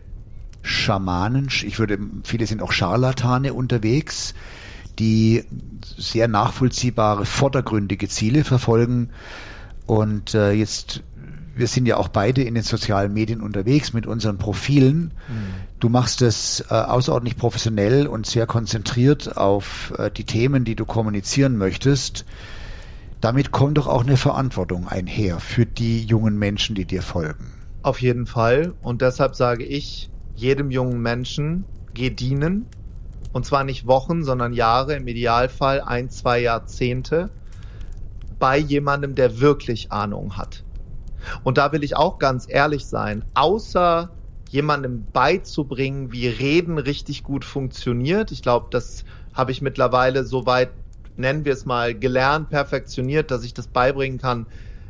Schamanen, ich würde, viele sind auch Scharlatane unterwegs, die sehr nachvollziehbare, vordergründige Ziele verfolgen. Und äh, jetzt, wir sind ja auch beide in den sozialen Medien unterwegs mit unseren Profilen. Du machst es äh, außerordentlich professionell und sehr konzentriert auf äh, die Themen, die du kommunizieren möchtest. Damit kommt doch auch eine Verantwortung einher für die jungen Menschen, die dir folgen. Auf jeden Fall. Und deshalb sage ich jedem jungen Menschen, geh dienen. Und zwar nicht Wochen, sondern Jahre, im Idealfall ein, zwei Jahrzehnte bei jemandem, der wirklich Ahnung hat. Und da will ich auch ganz ehrlich sein, außer jemandem beizubringen, wie Reden richtig gut funktioniert. Ich glaube, das habe ich mittlerweile soweit, nennen wir es mal, gelernt, perfektioniert, dass ich das beibringen kann.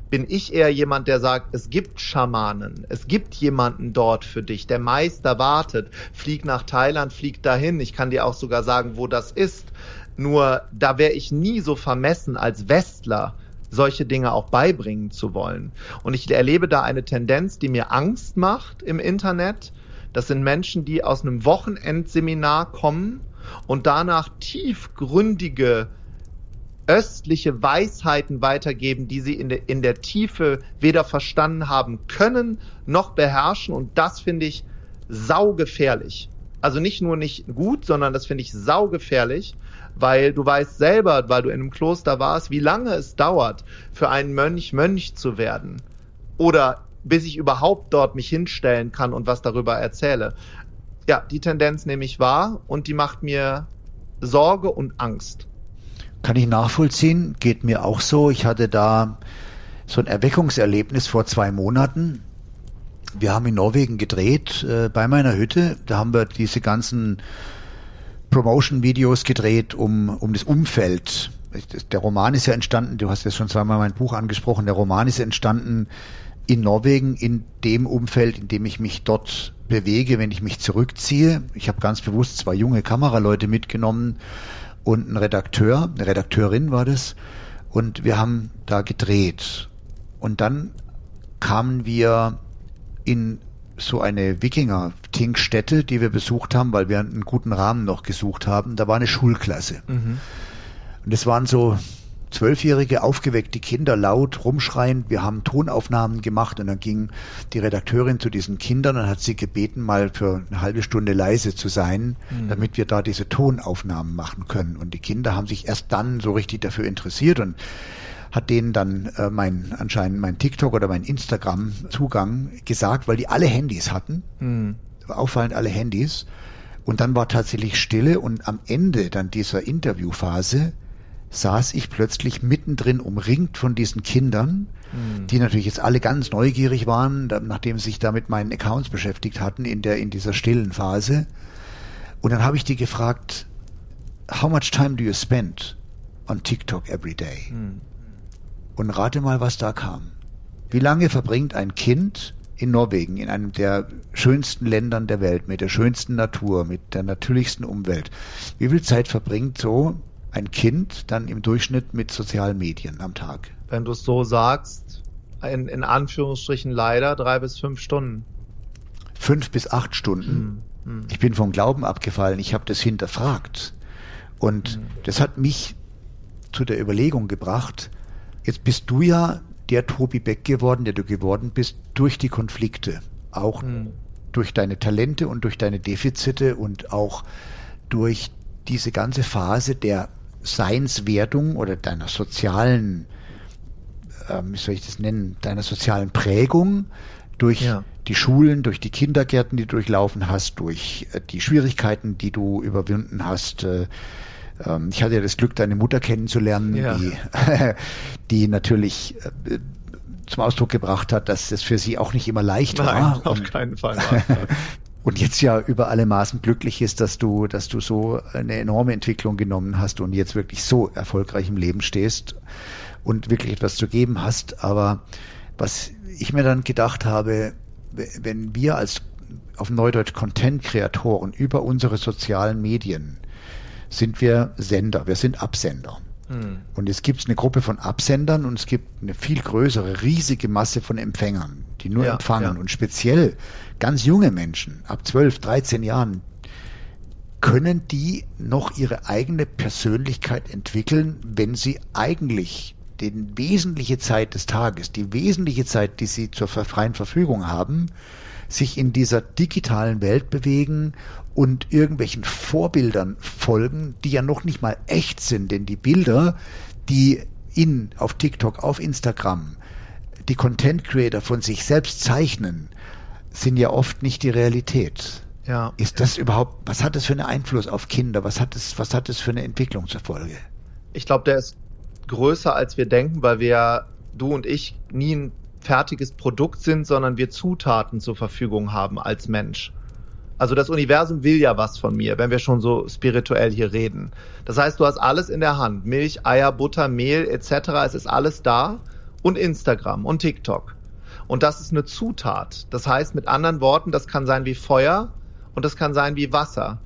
Bin ich eher jemand, der sagt, es gibt Schamanen, es gibt jemanden dort für dich, der Meister wartet, flieg nach Thailand, flieg dahin, ich kann dir auch sogar sagen, wo das ist. Nur da wäre ich nie so vermessen als Westler, solche Dinge auch beibringen zu wollen. Und ich erlebe da eine Tendenz, die mir Angst macht im Internet. Das sind Menschen, die aus einem Wochenendseminar kommen und danach tiefgründige östliche Weisheiten weitergeben, die sie in der, in der Tiefe weder verstanden haben können noch beherrschen. Und das finde ich saugefährlich. Also nicht nur nicht gut, sondern das finde ich saugefährlich, weil du weißt selber, weil du in einem Kloster warst, wie lange es dauert, für einen Mönch Mönch zu werden. Oder bis ich überhaupt dort mich hinstellen kann und was darüber erzähle. Ja, die Tendenz nehme ich wahr und die macht mir Sorge und Angst. Kann ich nachvollziehen, geht mir auch so. Ich hatte da so ein Erweckungserlebnis vor zwei Monaten. Wir haben in Norwegen gedreht, äh, bei meiner Hütte. Da haben wir diese ganzen Promotion-Videos gedreht um, um das Umfeld. Der Roman ist ja entstanden, du hast ja schon zweimal mein Buch angesprochen, der Roman ist entstanden in Norwegen, in dem Umfeld, in dem ich mich dort bewege, wenn ich mich zurückziehe. Ich habe ganz bewusst zwei junge Kameraleute mitgenommen und einen Redakteur, eine Redakteurin war das. Und wir haben da gedreht. Und dann kamen wir in so eine Wikinger-Tinkstätte, die wir besucht haben, weil wir einen guten Rahmen noch gesucht haben. Da war eine Schulklasse. Mhm. Und es waren so zwölfjährige aufgeweckte Kinder laut rumschreiend. Wir haben Tonaufnahmen gemacht und dann ging die Redakteurin zu diesen Kindern und hat sie gebeten, mal für eine halbe Stunde leise zu sein, Mhm. damit wir da diese Tonaufnahmen machen können. Und die Kinder haben sich erst dann so richtig dafür interessiert und hat denen dann äh, mein anscheinend mein TikTok oder mein Instagram Zugang gesagt, weil die alle Handys hatten, Mhm. auffallend alle Handys. Und dann war tatsächlich Stille und am Ende dann dieser Interviewphase saß ich plötzlich mittendrin umringt von diesen Kindern, Mhm. die natürlich jetzt alle ganz neugierig waren, nachdem sie sich da mit meinen Accounts beschäftigt hatten in der in dieser stillen Phase. Und dann habe ich die gefragt, how much time do you spend on TikTok every day? Mhm. Und rate mal, was da kam. Wie lange verbringt ein Kind in Norwegen, in einem der schönsten Ländern der Welt, mit der schönsten Natur, mit der natürlichsten Umwelt? Wie viel Zeit verbringt so ein Kind dann im Durchschnitt mit sozialen Medien am Tag? Wenn du es so sagst, in, in Anführungsstrichen leider drei bis fünf Stunden. Fünf bis acht Stunden. Mhm. Mhm. Ich bin vom Glauben abgefallen, ich habe das hinterfragt. Und mhm. das hat mich zu der Überlegung gebracht, jetzt bist du ja der Tobi Beck geworden, der du geworden bist, durch die Konflikte. Auch mhm. durch deine Talente und durch deine Defizite und auch durch diese ganze Phase der Seinswertung oder deiner sozialen, äh, wie soll ich das nennen, deiner sozialen Prägung durch ja. die Schulen, durch die Kindergärten, die du durchlaufen hast, durch äh, die Schwierigkeiten, die du überwunden hast. Äh, ähm, ich hatte ja das Glück, deine Mutter kennenzulernen, ja. die, die natürlich äh, zum Ausdruck gebracht hat, dass es für sie auch nicht immer leicht Nein, war. Auf keinen Fall. und jetzt ja über alle Maßen glücklich ist, dass du, dass du so eine enorme Entwicklung genommen hast und jetzt wirklich so erfolgreich im Leben stehst und wirklich etwas zu geben hast. Aber was ich mir dann gedacht habe, wenn wir als auf Neudeutsch Content-Kreatoren über unsere sozialen Medien sind wir Sender, wir sind Absender. Hm. Und es gibt eine Gruppe von Absendern und es gibt eine viel größere, riesige Masse von Empfängern, die nur ja, empfangen. Ja. Und speziell ganz junge Menschen ab 12, 13 Jahren, können die noch ihre eigene Persönlichkeit entwickeln, wenn sie eigentlich die wesentliche Zeit des Tages, die wesentliche Zeit, die sie zur freien Verfügung haben, sich in dieser digitalen Welt bewegen und irgendwelchen Vorbildern folgen, die ja noch nicht mal echt sind, denn die Bilder, die in auf TikTok, auf Instagram, die Content Creator von sich selbst zeichnen, sind ja oft nicht die Realität. Ja. Ist das überhaupt, was hat das für einen Einfluss auf Kinder? Was hat das, was hat das für eine Entwicklung zur Folge? Ich glaube, der ist größer, als wir denken, weil wir, du und ich, nie ein fertiges Produkt sind, sondern wir Zutaten zur Verfügung haben als Mensch. Also das Universum will ja was von mir, wenn wir schon so spirituell hier reden. Das heißt, du hast alles in der Hand. Milch, Eier, Butter, Mehl etc. Es ist alles da. Und Instagram und TikTok. Und das ist eine Zutat. Das heißt mit anderen Worten, das kann sein wie Feuer und das kann sein wie Wasser.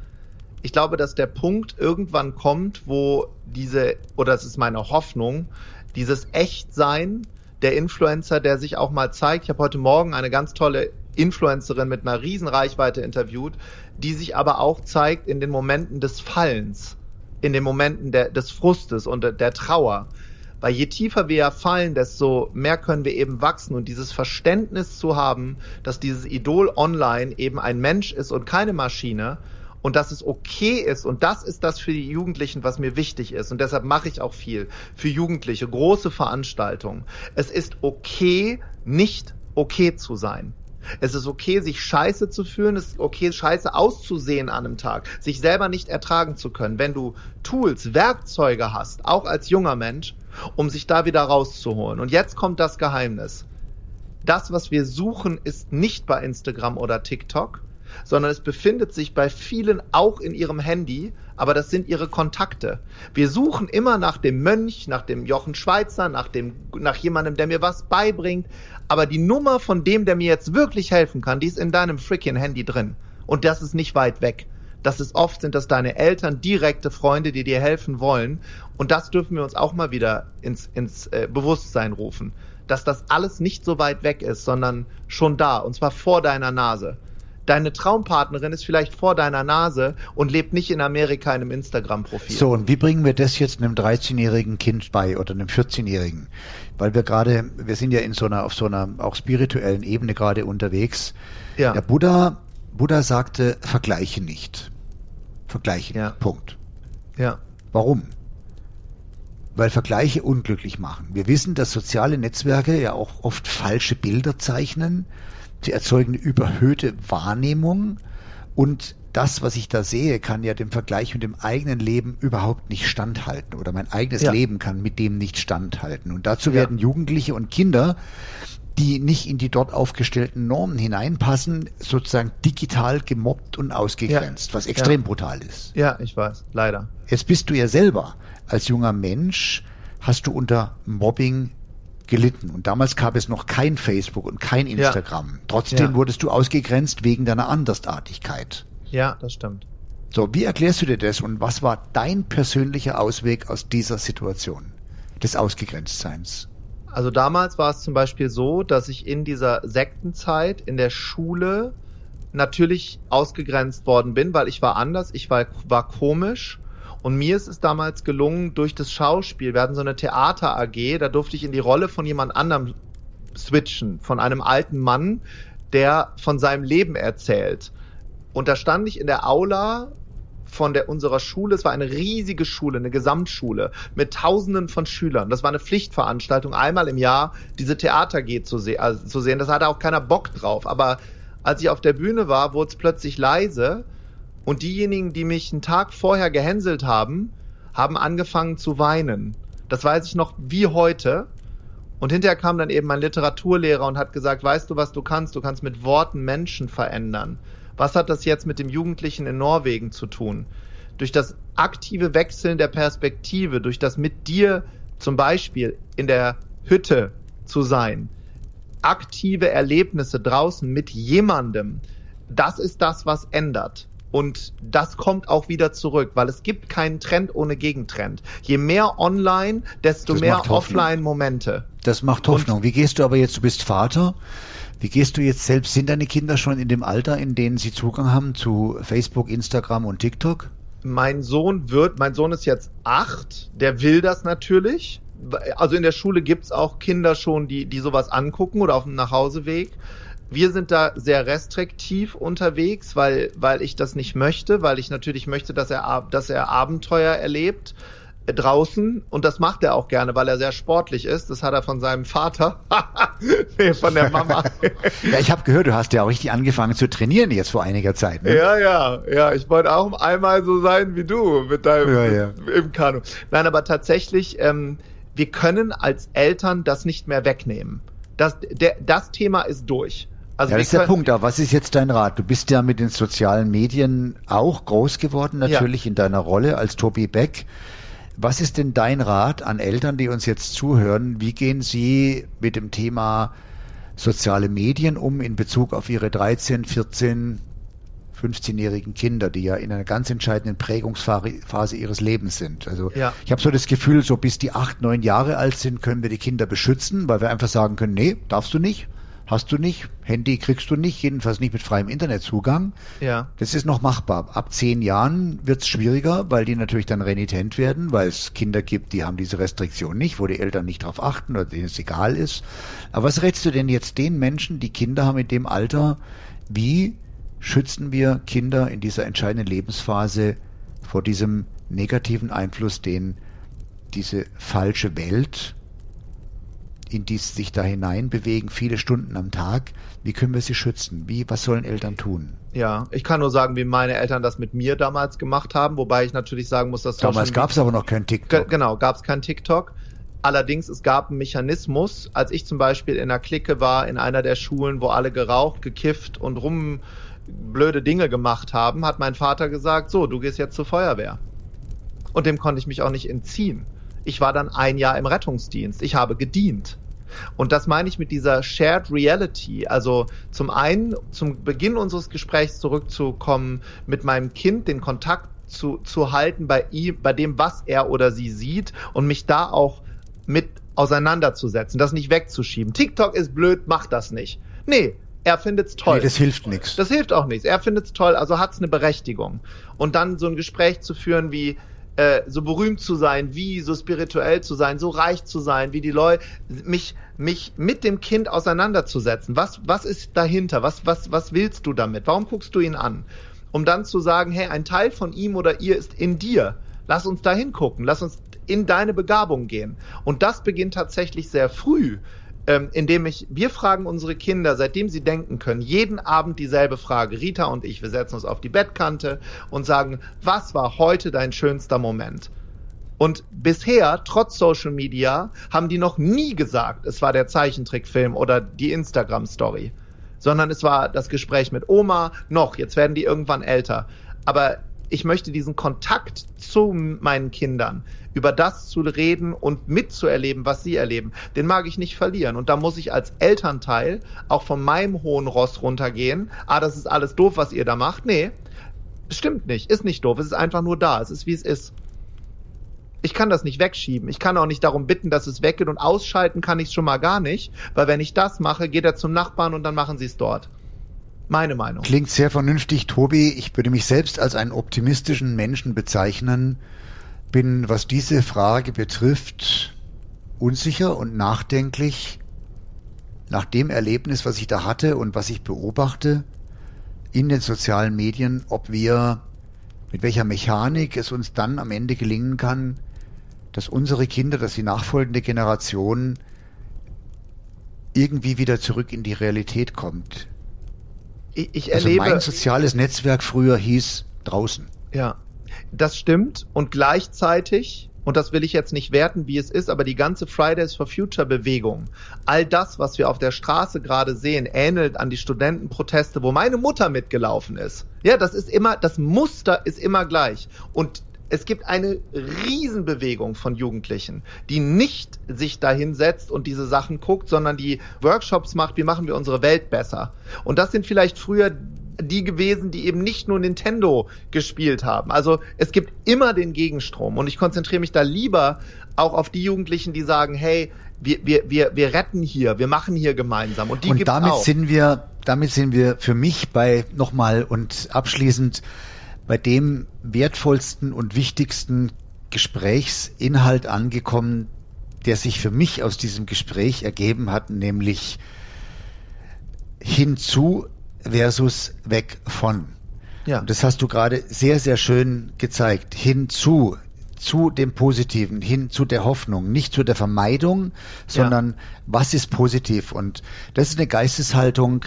Ich glaube, dass der Punkt irgendwann kommt, wo diese, oder das ist meine Hoffnung, dieses Echtsein der Influencer, der sich auch mal zeigt. Ich habe heute Morgen eine ganz tolle Influencerin mit einer riesen Reichweite interviewt, die sich aber auch zeigt in den Momenten des Fallens, in den Momenten der, des Frustes und der, der Trauer. Weil je tiefer wir ja fallen, desto mehr können wir eben wachsen und dieses Verständnis zu haben, dass dieses Idol online eben ein Mensch ist und keine Maschine und dass es okay ist und das ist das für die Jugendlichen, was mir wichtig ist und deshalb mache ich auch viel für Jugendliche, große Veranstaltungen. Es ist okay, nicht okay zu sein. Es ist okay, sich scheiße zu fühlen. Es ist okay, scheiße auszusehen an einem Tag. Sich selber nicht ertragen zu können. Wenn du Tools, Werkzeuge hast, auch als junger Mensch, um sich da wieder rauszuholen. Und jetzt kommt das Geheimnis. Das, was wir suchen, ist nicht bei Instagram oder TikTok, sondern es befindet sich bei vielen auch in ihrem Handy, aber das sind ihre Kontakte. Wir suchen immer nach dem Mönch, nach dem Jochen Schweizer, nach dem, nach jemandem, der mir was beibringt, aber die Nummer von dem, der mir jetzt wirklich helfen kann, die ist in deinem freaking Handy drin. Und das ist nicht weit weg. Das ist oft sind das deine Eltern, direkte Freunde, die dir helfen wollen. Und das dürfen wir uns auch mal wieder ins, ins äh, Bewusstsein rufen. Dass das alles nicht so weit weg ist, sondern schon da. Und zwar vor deiner Nase. Deine Traumpartnerin ist vielleicht vor deiner Nase und lebt nicht in Amerika in einem Instagram-Profil. So, und wie bringen wir das jetzt einem 13-jährigen Kind bei oder einem 14-jährigen? Weil wir gerade, wir sind ja in so einer, auf so einer auch spirituellen Ebene gerade unterwegs. Ja. Der Buddha, Buddha sagte, vergleiche nicht. Vergleiche, ja. Punkt. Ja. Warum? Weil Vergleiche unglücklich machen. Wir wissen, dass soziale Netzwerke ja auch oft falsche Bilder zeichnen Sie erzeugen eine überhöhte Wahrnehmung und das, was ich da sehe, kann ja dem Vergleich mit dem eigenen Leben überhaupt nicht standhalten oder mein eigenes ja. Leben kann mit dem nicht standhalten. Und dazu ja. werden Jugendliche und Kinder, die nicht in die dort aufgestellten Normen hineinpassen, sozusagen digital gemobbt und ausgegrenzt, ja. was extrem brutal ist. Ja, ich weiß, leider. Jetzt bist du ja selber als junger Mensch, hast du unter Mobbing gelitten. Und damals gab es noch kein Facebook und kein Instagram. Ja. Trotzdem ja. wurdest du ausgegrenzt wegen deiner Andersartigkeit. Ja, das stimmt. So, wie erklärst du dir das und was war dein persönlicher Ausweg aus dieser Situation des Ausgegrenztseins? Also damals war es zum Beispiel so, dass ich in dieser Sektenzeit in der Schule natürlich ausgegrenzt worden bin, weil ich war anders, ich war, war komisch Und mir ist es damals gelungen, durch das Schauspiel, wir hatten so eine Theater AG, da durfte ich in die Rolle von jemand anderem switchen, von einem alten Mann, der von seinem Leben erzählt. Und da stand ich in der Aula von der unserer Schule. Es war eine riesige Schule, eine Gesamtschule mit Tausenden von Schülern. Das war eine Pflichtveranstaltung, einmal im Jahr diese Theater geht zu, se also zu sehen. Das hatte auch keiner Bock drauf. Aber als ich auf der Bühne war, wurde es plötzlich leise und diejenigen, die mich einen Tag vorher gehänselt haben, haben angefangen zu weinen. Das weiß ich noch wie heute. Und hinterher kam dann eben mein Literaturlehrer und hat gesagt, weißt du, was du kannst? Du kannst mit Worten Menschen verändern. Was hat das jetzt mit dem Jugendlichen in Norwegen zu tun? Durch das aktive Wechseln der Perspektive, durch das mit dir zum Beispiel in der Hütte zu sein, aktive Erlebnisse draußen mit jemandem, das ist das, was ändert. Und das kommt auch wieder zurück, weil es gibt keinen Trend ohne Gegentrend. Je mehr online, desto das mehr Offline-Momente. Das macht Hoffnung. Und Wie gehst du aber jetzt? Du bist Vater. Wie gehst du jetzt selbst? Sind deine Kinder schon in dem Alter, in dem sie Zugang haben zu Facebook, Instagram und TikTok? Mein Sohn wird, mein Sohn ist jetzt acht, der will das natürlich. Also in der Schule gibt's auch Kinder schon, die, die sowas angucken oder auf dem Nachhauseweg. Wir sind da sehr restriktiv unterwegs, weil, weil ich das nicht möchte, weil ich natürlich möchte, dass er, dass er Abenteuer erlebt draußen und das macht er auch gerne, weil er sehr sportlich ist. Das hat er von seinem Vater, nee, von der Mama. ja, ich habe gehört, du hast ja auch richtig angefangen zu trainieren jetzt vor einiger Zeit. Ne? Ja, ja, ja. Ich wollte auch einmal so sein wie du mit deinem ja, ja. im Kanu. Nein, aber tatsächlich, ähm, wir können als Eltern das nicht mehr wegnehmen. Das, der, das Thema ist durch. Also ja, das ist der Punkt. Aber was ist jetzt dein Rat? Du bist ja mit den sozialen Medien auch groß geworden, natürlich ja. in deiner Rolle als Tobi Beck. Was ist denn dein Rat an Eltern, die uns jetzt zuhören? Wie gehen sie mit dem Thema soziale Medien um in Bezug auf ihre 13, 14, 15-jährigen Kinder, die ja in einer ganz entscheidenden Prägungsphase ihres Lebens sind. Also ja. ich habe so das Gefühl, so bis die acht, neun Jahre alt sind, können wir die Kinder beschützen, weil wir einfach sagen können, nee, darfst du nicht hast du nicht, Handy kriegst du nicht, jedenfalls nicht mit freiem Internetzugang. Ja. Das ist noch machbar. Ab zehn Jahren wird es schwieriger, weil die natürlich dann renitent werden, weil es Kinder gibt, die haben diese Restriktion nicht, wo die Eltern nicht drauf achten oder denen es egal ist. Aber was rätst du denn jetzt den Menschen, die Kinder haben in dem Alter? Wie schützen wir Kinder in dieser entscheidenden Lebensphase vor diesem negativen Einfluss, den diese falsche Welt in die sich da hinein bewegen, viele Stunden am Tag. Wie können wir sie schützen? Wie, was sollen Eltern tun? Ja, ich kann nur sagen, wie meine Eltern das mit mir damals gemacht haben, wobei ich natürlich sagen muss, dass damals gab es aber noch kein TikTok. Genau, gab es kein TikTok. Allerdings, es gab einen Mechanismus, als ich zum Beispiel in einer Clique war, in einer der Schulen, wo alle geraucht, gekifft und rum blöde Dinge gemacht haben, hat mein Vater gesagt, so, du gehst jetzt zur Feuerwehr. Und dem konnte ich mich auch nicht entziehen. Ich war dann ein Jahr im Rettungsdienst. Ich habe gedient. Und das meine ich mit dieser Shared Reality. Also zum einen zum Beginn unseres Gesprächs zurückzukommen, mit meinem Kind den Kontakt zu, zu halten bei ihm, bei dem, was er oder sie sieht und mich da auch mit auseinanderzusetzen, das nicht wegzuschieben. TikTok ist blöd, mach das nicht. Nee, er findet's toll. Nee, das hilft nichts. Das hilft auch nichts. Er findet's toll, also hat's eine Berechtigung. Und dann so ein Gespräch zu führen wie, äh, so berühmt zu sein, wie so spirituell zu sein, so reich zu sein, wie die Leute, mich, mich mit dem Kind auseinanderzusetzen. Was, was ist dahinter? Was, was, was willst du damit? Warum guckst du ihn an? Um dann zu sagen, hey, ein Teil von ihm oder ihr ist in dir. Lass uns da hingucken. Lass uns in deine Begabung gehen. Und das beginnt tatsächlich sehr früh ähm, indem ich, wir fragen unsere Kinder, seitdem sie denken können, jeden Abend dieselbe Frage. Rita und ich, wir setzen uns auf die Bettkante und sagen, was war heute dein schönster Moment? Und bisher, trotz Social Media, haben die noch nie gesagt, es war der Zeichentrickfilm oder die Instagram-Story, sondern es war das Gespräch mit Oma, noch, jetzt werden die irgendwann älter. Aber ich möchte diesen Kontakt zu meinen Kindern, über das zu reden und mitzuerleben, was sie erleben, den mag ich nicht verlieren. Und da muss ich als Elternteil auch von meinem hohen Ross runtergehen. Ah, das ist alles doof, was ihr da macht. Nee, stimmt nicht, ist nicht doof, es ist einfach nur da, es ist wie es ist. Ich kann das nicht wegschieben. Ich kann auch nicht darum bitten, dass es weggeht und ausschalten kann ich es schon mal gar nicht, weil wenn ich das mache, geht er zum Nachbarn und dann machen sie es dort. Meine Meinung. Klingt sehr vernünftig, Tobi. Ich würde mich selbst als einen optimistischen Menschen bezeichnen. Bin, was diese Frage betrifft, unsicher und nachdenklich. Nach dem Erlebnis, was ich da hatte und was ich beobachte in den sozialen Medien, ob wir mit welcher Mechanik es uns dann am Ende gelingen kann, dass unsere Kinder, dass die nachfolgende Generation irgendwie wieder zurück in die Realität kommt. Ich, ich also erlebe. Mein soziales Netzwerk früher hieß draußen. Ja, das stimmt. Und gleichzeitig, und das will ich jetzt nicht werten, wie es ist, aber die ganze Fridays for Future Bewegung, all das, was wir auf der Straße gerade sehen, ähnelt an die Studentenproteste, wo meine Mutter mitgelaufen ist. Ja, das ist immer, das Muster ist immer gleich. Und es gibt eine Riesenbewegung von Jugendlichen, die nicht sich dahinsetzt und diese Sachen guckt, sondern die Workshops macht, wie machen wir unsere Welt besser. Und das sind vielleicht früher die gewesen, die eben nicht nur Nintendo gespielt haben. Also es gibt immer den Gegenstrom und ich konzentriere mich da lieber auch auf die Jugendlichen, die sagen, hey, wir, wir, wir, wir retten hier, wir machen hier gemeinsam. Und die und damit auch. sind wir, damit sind wir für mich bei nochmal und abschließend bei dem wertvollsten und wichtigsten Gesprächsinhalt angekommen, der sich für mich aus diesem Gespräch ergeben hat, nämlich hinzu versus weg von. Ja. Und das hast du gerade sehr, sehr schön gezeigt. Hinzu, zu dem Positiven, hin zu der Hoffnung, nicht zu der Vermeidung, sondern ja. was ist positiv? Und das ist eine Geisteshaltung,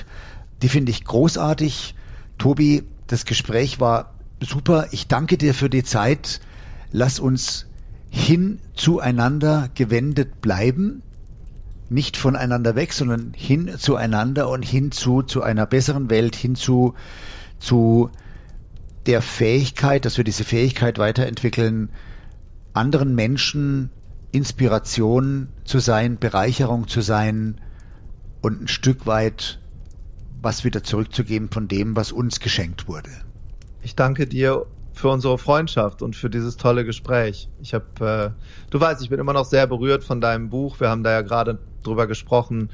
die finde ich großartig. Tobi, das Gespräch war super. Ich danke dir für die Zeit. Lass uns hin zueinander gewendet bleiben. Nicht voneinander weg, sondern hin zueinander und hinzu zu einer besseren Welt, hinzu zu der Fähigkeit, dass wir diese Fähigkeit weiterentwickeln, anderen Menschen Inspiration zu sein, Bereicherung zu sein und ein Stück weit was wieder zurückzugeben von dem, was uns geschenkt wurde. Ich danke dir für unsere Freundschaft und für dieses tolle Gespräch. Ich habe, äh, du weißt, ich bin immer noch sehr berührt von deinem Buch. Wir haben da ja gerade drüber gesprochen.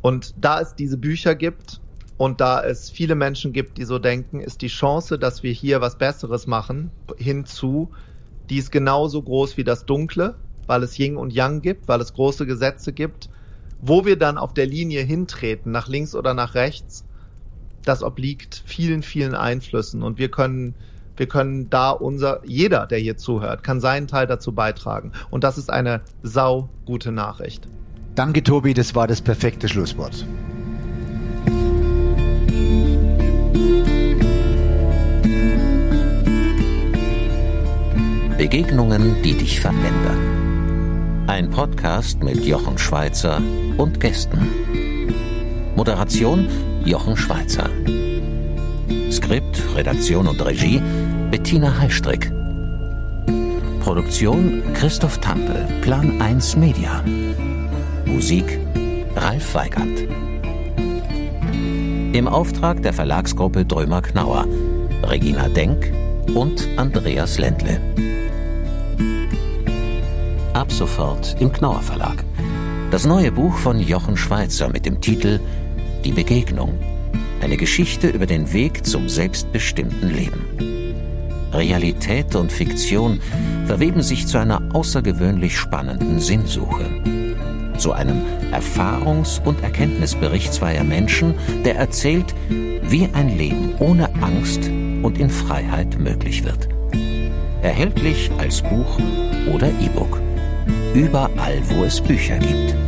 Und da es diese Bücher gibt und da es viele Menschen gibt, die so denken, ist die Chance, dass wir hier was Besseres machen, hinzu, die ist genauso groß wie das Dunkle, weil es Yin und Yang gibt, weil es große Gesetze gibt. Wo wir dann auf der Linie hintreten, nach links oder nach rechts, das obliegt vielen, vielen Einflüssen und wir können wir können da unser, jeder, der hier zuhört, kann seinen Teil dazu beitragen. Und das ist eine sau gute Nachricht. Danke, Tobi, das war das perfekte Schlusswort. Begegnungen, die dich verändern. Ein Podcast mit Jochen Schweizer und Gästen. Moderation Jochen Schweizer. Skript, Redaktion und Regie Bettina Heistrick. Produktion Christoph Tampel, Plan 1 Media. Musik Ralf Weigand. Im Auftrag der Verlagsgruppe Drömer Knauer, Regina Denk und Andreas Ländle. Ab sofort im Knauer Verlag. Das neue Buch von Jochen Schweizer mit dem Titel die Begegnung. Eine Geschichte über den Weg zum selbstbestimmten Leben. Realität und Fiktion verweben sich zu einer außergewöhnlich spannenden Sinnsuche. Zu einem Erfahrungs- und Erkenntnisbericht zweier Menschen, der erzählt, wie ein Leben ohne Angst und in Freiheit möglich wird. Erhältlich als Buch oder E-Book. Überall, wo es Bücher gibt.